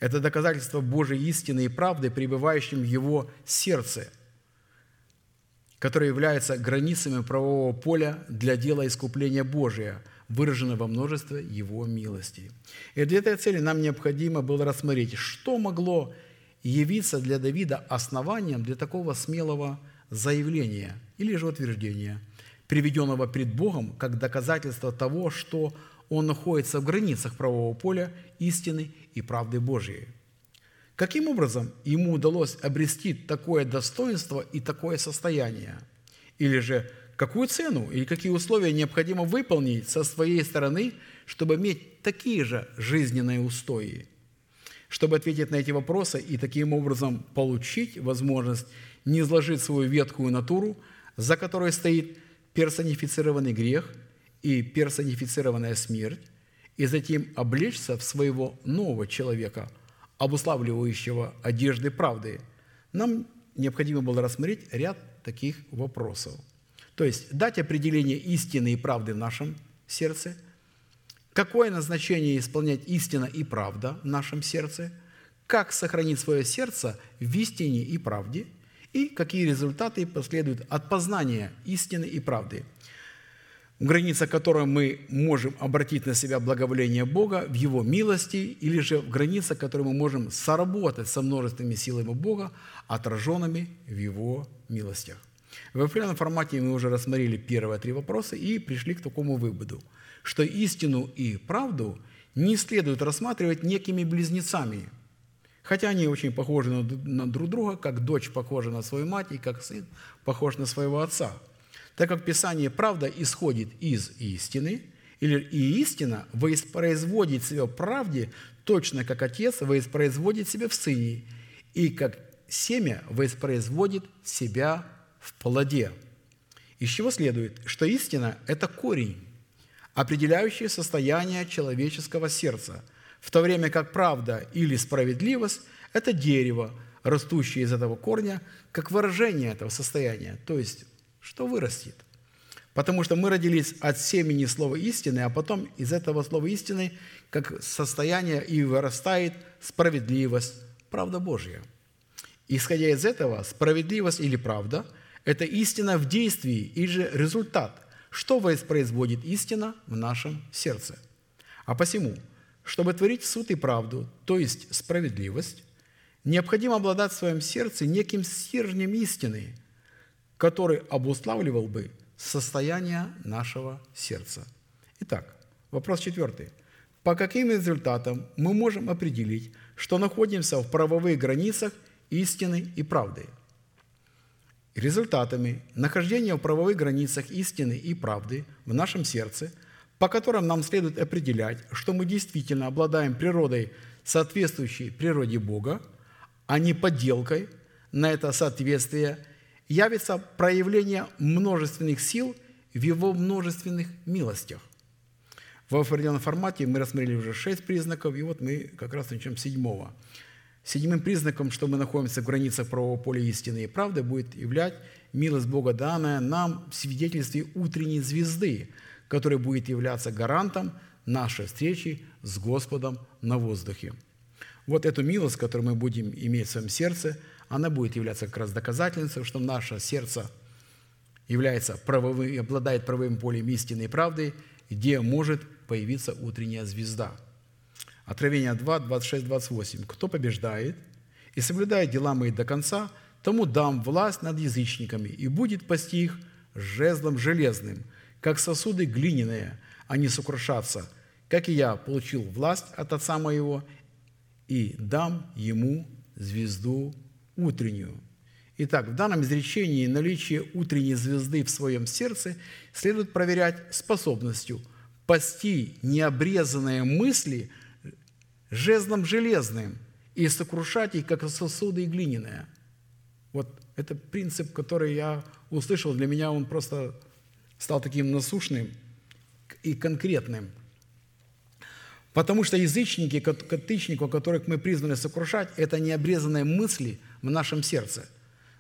Это доказательство Божьей истины и правды, пребывающим в его сердце – которые являются границами правового поля для дела искупления Божия, выражено во множестве Его милости. И для этой цели нам необходимо было рассмотреть, что могло явиться для Давида основанием для такого смелого заявления или же утверждения, приведенного пред Богом как доказательство того, что он находится в границах правового поля истины и правды Божией. Каким образом ему удалось обрести такое достоинство и такое состояние? Или же какую цену или какие условия необходимо выполнить со своей стороны, чтобы иметь такие же жизненные устои? Чтобы ответить на эти вопросы и таким образом получить возможность не изложить свою ветхую натуру, за которой стоит персонифицированный грех и персонифицированная смерть, и затем облечься в своего нового человека – обуславливающего одежды правды, нам необходимо было рассмотреть ряд таких вопросов. То есть дать определение истины и правды в нашем сердце, какое назначение исполнять истина и правда в нашем сердце, как сохранить свое сердце в истине и правде, и какие результаты последуют от познания истины и правды – в границах которой мы можем обратить на себя благоволение Бога в Его милости, или же в границах, которые мы можем соработать со множественными силами Бога, отраженными в Его милостях. В определенном формате мы уже рассмотрели первые три вопроса и пришли к такому выводу, что истину и правду не следует рассматривать некими близнецами, хотя они очень похожи на друг друга, как дочь похожа на свою мать и как сын похож на своего отца – так как Писание правда исходит из истины, или и истина воспроизводит себя в правде, точно как Отец воспроизводит себя в Сыне, и как семя воспроизводит себя в плоде. Из чего следует, что истина – это корень, определяющий состояние человеческого сердца, в то время как правда или справедливость – это дерево, растущее из этого корня, как выражение этого состояния, то есть что вырастет. Потому что мы родились от семени слова истины, а потом из этого слова истины, как состояние и вырастает справедливость, правда Божья. Исходя из этого, справедливость или правда – это истина в действии и же результат, что воспроизводит истина в нашем сердце. А посему, чтобы творить суд и правду, то есть справедливость, необходимо обладать в своем сердце неким стержнем истины, который обуславливал бы состояние нашего сердца. Итак, вопрос четвертый. По каким результатам мы можем определить, что находимся в правовых границах истины и правды? Результатами нахождения в правовых границах истины и правды в нашем сердце, по которым нам следует определять, что мы действительно обладаем природой, соответствующей природе Бога, а не подделкой на это соответствие – явится проявление множественных сил в его множественных милостях. В определенном формате мы рассмотрели уже шесть признаков, и вот мы как раз начнем с седьмого. Седьмым признаком, что мы находимся в границах правового поля истины и правды, будет являть милость Бога, данная нам в свидетельстве утренней звезды, которая будет являться гарантом нашей встречи с Господом на воздухе. Вот эту милость, которую мы будем иметь в своем сердце – она будет являться как раз доказательством, что наше сердце является правовым, обладает правовым полем истины и правды, где может появиться утренняя звезда. Откровение 2, 26, 28. «Кто побеждает и соблюдает дела мои до конца, тому дам власть над язычниками, и будет пасти их жезлом железным, как сосуды глиняные, они сокрушатся, как и я получил власть от Отца моего, и дам ему звезду утреннюю. Итак, в данном изречении наличие утренней звезды в своем сердце следует проверять способностью пасти необрезанные мысли жезлом железным и сокрушать их, как сосуды и глиняные. Вот это принцип, который я услышал, для меня он просто стал таким насущным и конкретным. Потому что язычники, катычников, которых мы призваны сокрушать, это необрезанные мысли – в нашем сердце.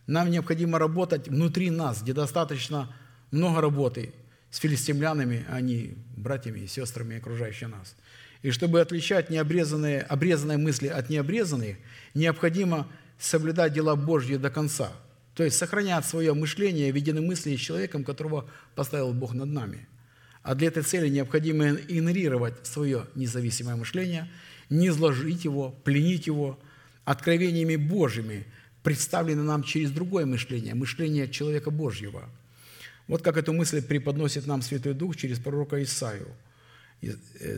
Нам необходимо работать внутри нас, где достаточно много работы с филистимлянами, а не братьями и сестрами, окружающими нас. И чтобы отличать необрезанные, обрезанные мысли от необрезанных, необходимо соблюдать дела Божьи до конца. То есть сохранять свое мышление, мысли с человеком, которого поставил Бог над нами. А для этой цели необходимо игнорировать свое независимое мышление, не изложить его, пленить его, откровениями Божьими, представлены нам через другое мышление, мышление человека Божьего. Вот как эту мысль преподносит нам Святой Дух через пророка Исаию.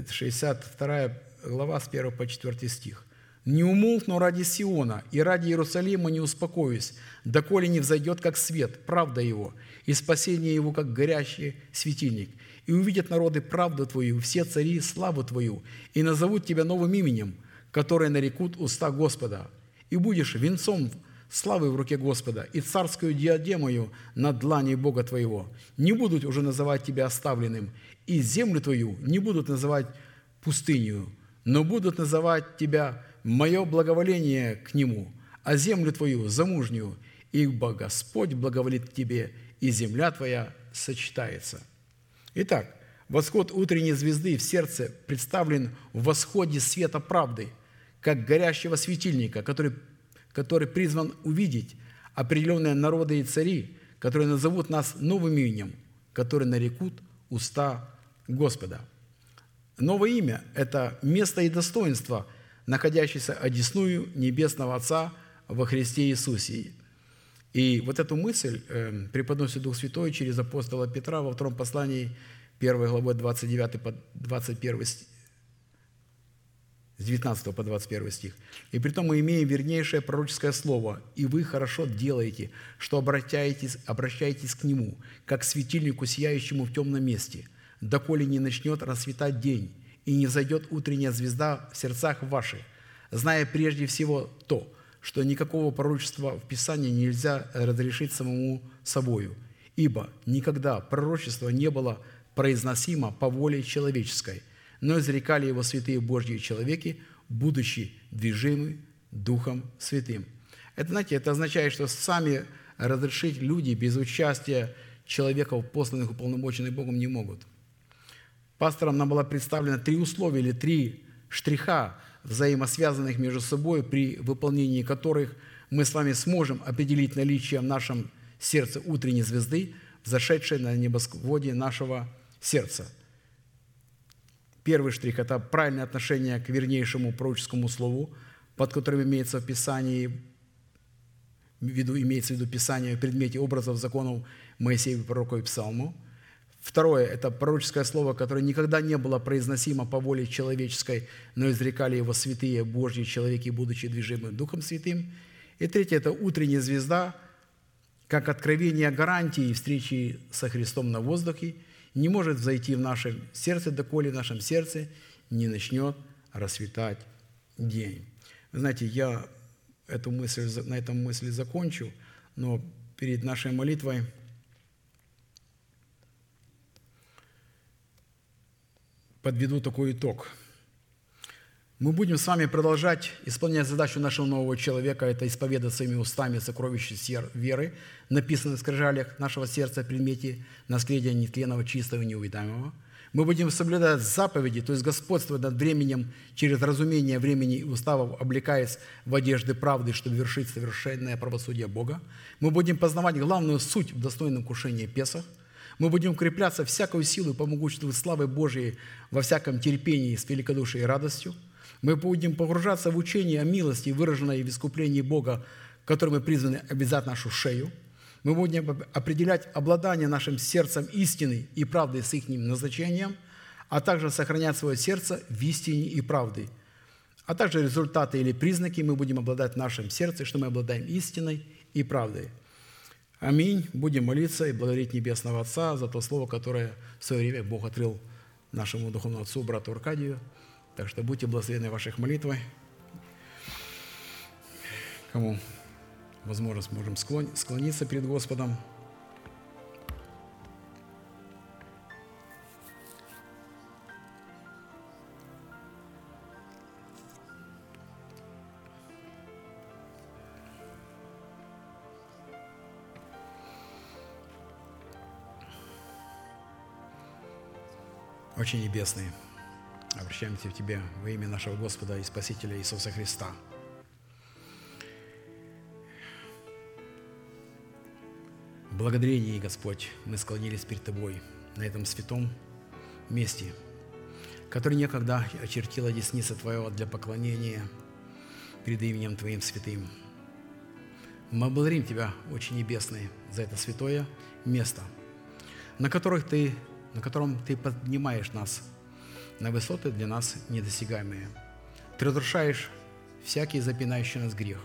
62 э, глава с 1 по 4 стих. «Не умолкну ради Сиона, и ради Иерусалима не успокоюсь, доколе не взойдет, как свет, правда его, и спасение его, как горящий светильник. И увидят народы правду твою, все цари славу твою, и назовут тебя новым именем – которые нарекут уста Господа, и будешь венцом славы в руке Господа и царскую диадемою на длани Бога твоего. Не будут уже называть тебя оставленным, и землю твою не будут называть пустынью, но будут называть тебя мое благоволение к нему, а землю твою замужнюю, ибо Господь благоволит тебе, и земля твоя сочетается». Итак, восход утренней звезды в сердце представлен в восходе света правды – как горящего светильника, который, который призван увидеть определенные народы и цари, которые назовут нас новым именем, которые нарекут уста Господа. Новое имя – это место и достоинство, находящееся одесную Небесного Отца во Христе Иисусе. И вот эту мысль э, преподносит Дух Святой через апостола Петра во втором послании 1 главы 29 по 21 с 19 по 21 стих. «И при том мы имеем вернейшее пророческое слово, и вы хорошо делаете, что обращаетесь, обращаетесь к Нему, как к светильнику, сияющему в темном месте, доколе не начнет расцветать день, и не зайдет утренняя звезда в сердцах ваших, зная прежде всего то, что никакого пророчества в Писании нельзя разрешить самому собою, ибо никогда пророчество не было произносимо по воле человеческой, но изрекали его святые Божьи человеки, будучи движимы Духом Святым». Это, знаете, это означает, что сами разрешить люди без участия человеков, посланных уполномоченных Богом, не могут. Пасторам нам было представлено три условия или три штриха, взаимосвязанных между собой, при выполнении которых мы с вами сможем определить наличие в нашем сердце утренней звезды, взошедшей на небосводе нашего сердца. Первый штрих – это правильное отношение к вернейшему пророческому слову, под которым имеется в Писании виду, имеется в виду Писание в предмете образов законов Моисея, пророка и Псалму. Второе – это пророческое слово, которое никогда не было произносимо по воле человеческой, но изрекали его святые Божьи человеки, будучи движимы Духом Святым. И третье – это утренняя звезда, как откровение гарантии встречи со Христом на воздухе, не может зайти в наше сердце, доколе в нашем сердце не начнет расцветать день. Вы знаете, я эту мысль, на этом мысли закончу, но перед нашей молитвой подведу такой итог. Мы будем с вами продолжать исполнять задачу нашего нового человека, это исповедать своими устами сокровища веры, написанные в скрижалях нашего сердца, предмете наследия нетленного, чистого и неувидаемого – мы будем соблюдать заповеди, то есть господствовать над временем через разумение времени и уставов, облекаясь в одежды правды, чтобы вершить совершенное правосудие Бога. Мы будем познавать главную суть в достойном кушении Песах. Мы будем укрепляться всякую силу по могуществу славы Божией во всяком терпении с великодушием и радостью. Мы будем погружаться в учение о милости, выраженной в искуплении Бога, которым мы призваны обязать нашу шею – мы будем определять обладание нашим сердцем истины и правды с их назначением, а также сохранять свое сердце в истине и правде. А также результаты или признаки мы будем обладать в нашем сердце, что мы обладаем истиной и правдой. Аминь. Будем молиться и благодарить Небесного Отца за то слово, которое в свое время Бог открыл нашему духовному отцу, брату Аркадию. Так что будьте благословены ваших молитвой. Кому возможность можем склониться перед Господом. Очень небесный, обращаемся к Тебе во имя нашего Господа и Спасителя Иисуса Христа – благодарении, Господь, мы склонились перед Тобой на этом святом месте, который некогда очертила десница Твоего для поклонения перед именем Твоим святым. Мы благодарим Тебя, очень небесный, за это святое место, на, которых ты, на котором Ты поднимаешь нас на высоты для нас недосягаемые. Ты разрушаешь всякий запинающий нас грех.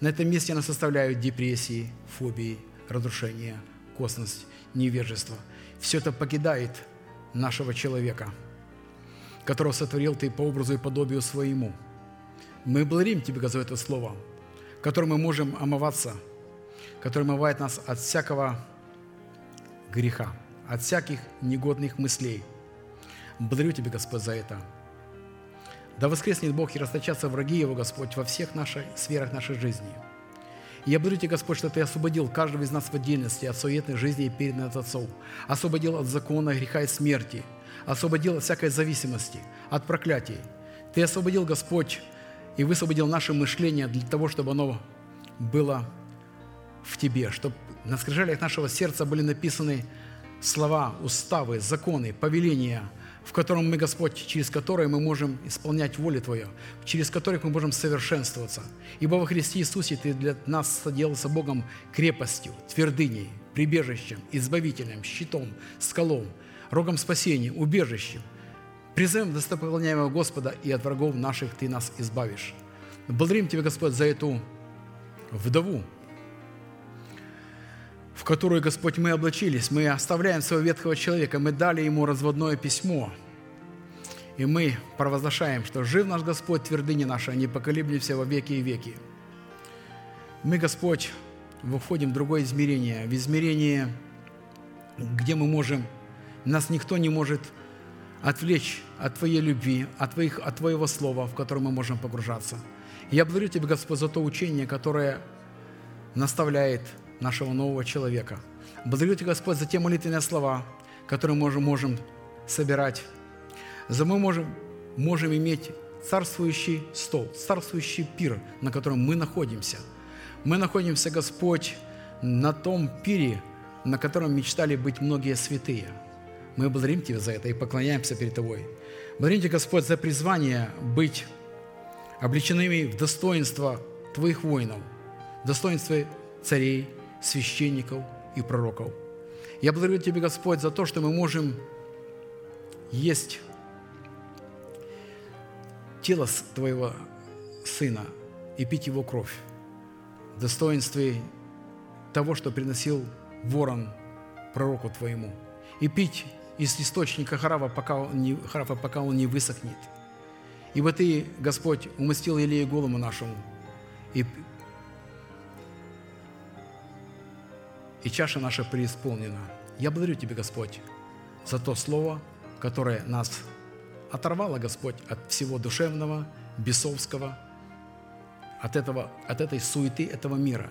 На этом месте нас составляют депрессии, фобии, разрушение, косность, невежество. Все это покидает нашего человека, которого сотворил Ты по образу и подобию своему. Мы благодарим Тебя за это слово, которым мы можем омываться, которое омывает нас от всякого греха, от всяких негодных мыслей. Благодарю Тебя, Господь, за это. Да воскреснет Бог и расточатся враги Его, Господь, во всех наших сферах нашей жизни – и я благодарю Тебя, Господь, что Ты освободил каждого из нас в отдельности от суетной жизни и перед над Отцом. Освободил от закона, греха и смерти. Освободил от всякой зависимости, от проклятий. Ты освободил, Господь, и высвободил наше мышление для того, чтобы оно было в Тебе, чтобы на скрижалях нашего сердца были написаны слова, уставы, законы, повеления – в котором мы, Господь, через которые мы можем исполнять волю Твою, через которых мы можем совершенствоваться. Ибо во Христе Иисусе Ты для нас соделался Богом крепостью, твердыней, прибежищем, избавителем, щитом, скалом, рогом спасения, убежищем. Призываем достопоклоняемого Господа, и от врагов наших Ты нас избавишь. Благодарим Тебя, Господь, за эту вдову, в которую, Господь, мы облачились. Мы оставляем своего ветхого человека, мы дали ему разводное письмо. И мы провозглашаем, что жив наш Господь, твердыня наша, не поколеблемся во веки и веки. Мы, Господь, выходим в другое измерение, в измерение, где мы можем, нас никто не может отвлечь от Твоей любви, от, твоих, от Твоего Слова, в которое мы можем погружаться. Я благодарю Тебя, Господь, за то учение, которое наставляет нашего нового человека. Благодарю Тебя, Господь, за те молитвенные слова, которые мы можем, можем собирать. За мы можем, можем иметь царствующий стол, царствующий пир, на котором мы находимся. Мы находимся, Господь, на том пире, на котором мечтали быть многие святые – мы благодарим Тебя за это и поклоняемся перед Тобой. Благодарим Тебя, Господь, за призвание быть облеченными в достоинство Твоих воинов, в достоинство царей, священников и пророков. Я благодарю Тебя, Господь, за то, что мы можем есть тело Твоего Сына и пить Его кровь в достоинстве того, что приносил ворон пророку Твоему, и пить из источника Харава, пока он не, Харава, пока он не высохнет. Ибо Ты, Господь, умастил Илею голому нашему, и, и чаша наша преисполнена. Я благодарю Тебя, Господь, за то слово, которое нас оторвало, Господь, от всего душевного, бесовского, от, этого, от этой суеты этого мира.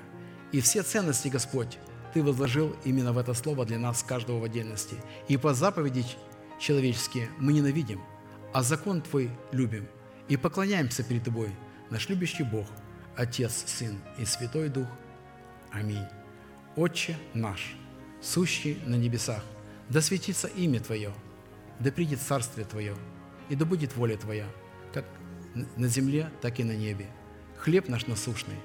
И все ценности, Господь, ты возложил именно в это слово для нас, каждого в отдельности. И по заповеди человеческие мы ненавидим, а закон Твой любим и поклоняемся перед Тобой, наш любящий Бог, Отец, Сын и Святой Дух. Аминь. Отче наш, сущий на небесах, да светится имя Твое, да придет Царствие Твое, и да будет воля Твоя, как на земле, так и на небе. Хлеб наш насущный,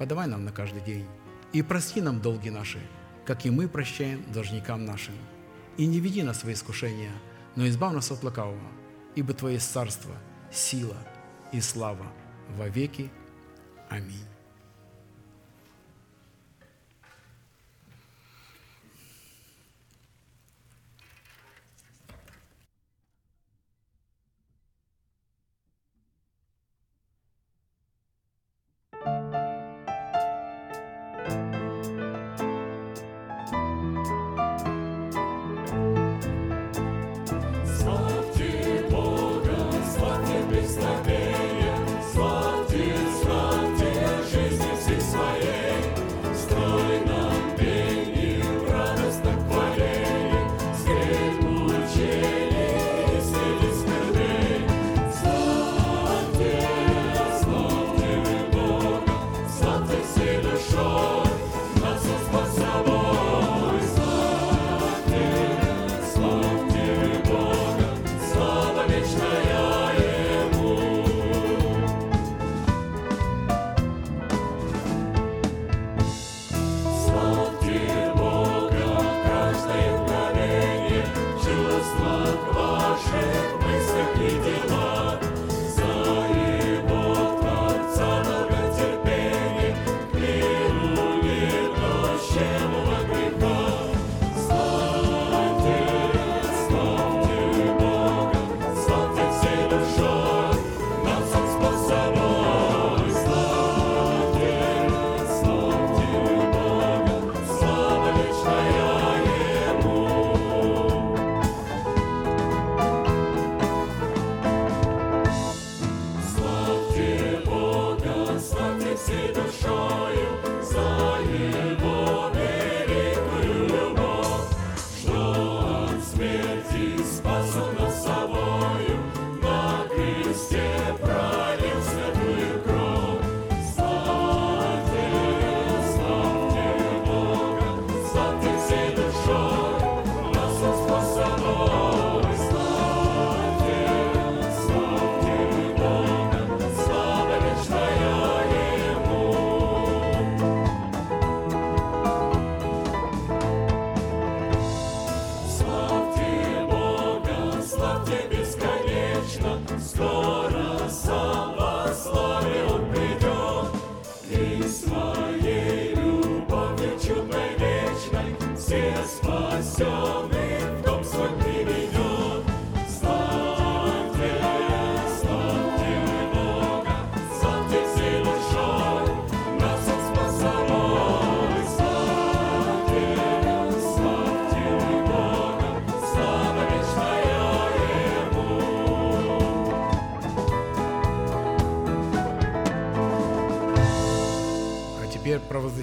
подавай нам на каждый день и прости нам долги наши, как и мы прощаем должникам нашим. И не веди нас в искушения, но избавь нас от лукавого, ибо Твое царство, сила и слава во веки. Аминь.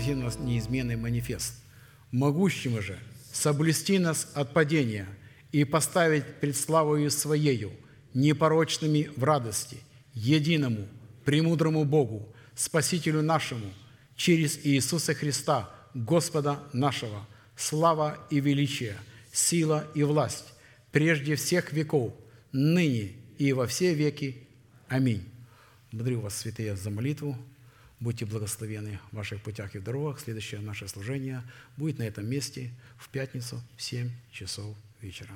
Провозгласить нас неизменный манифест. Могущим же соблюсти нас от падения и поставить пред славою Своею, непорочными в радости, единому, премудрому Богу, Спасителю нашему, через Иисуса Христа, Господа нашего, слава и величие, сила и власть, прежде всех веков, ныне и во все веки. Аминь. Благодарю вас, святые, за молитву. Будьте благословены в ваших путях и дорогах. Следующее наше служение будет на этом месте в пятницу в 7 часов вечера.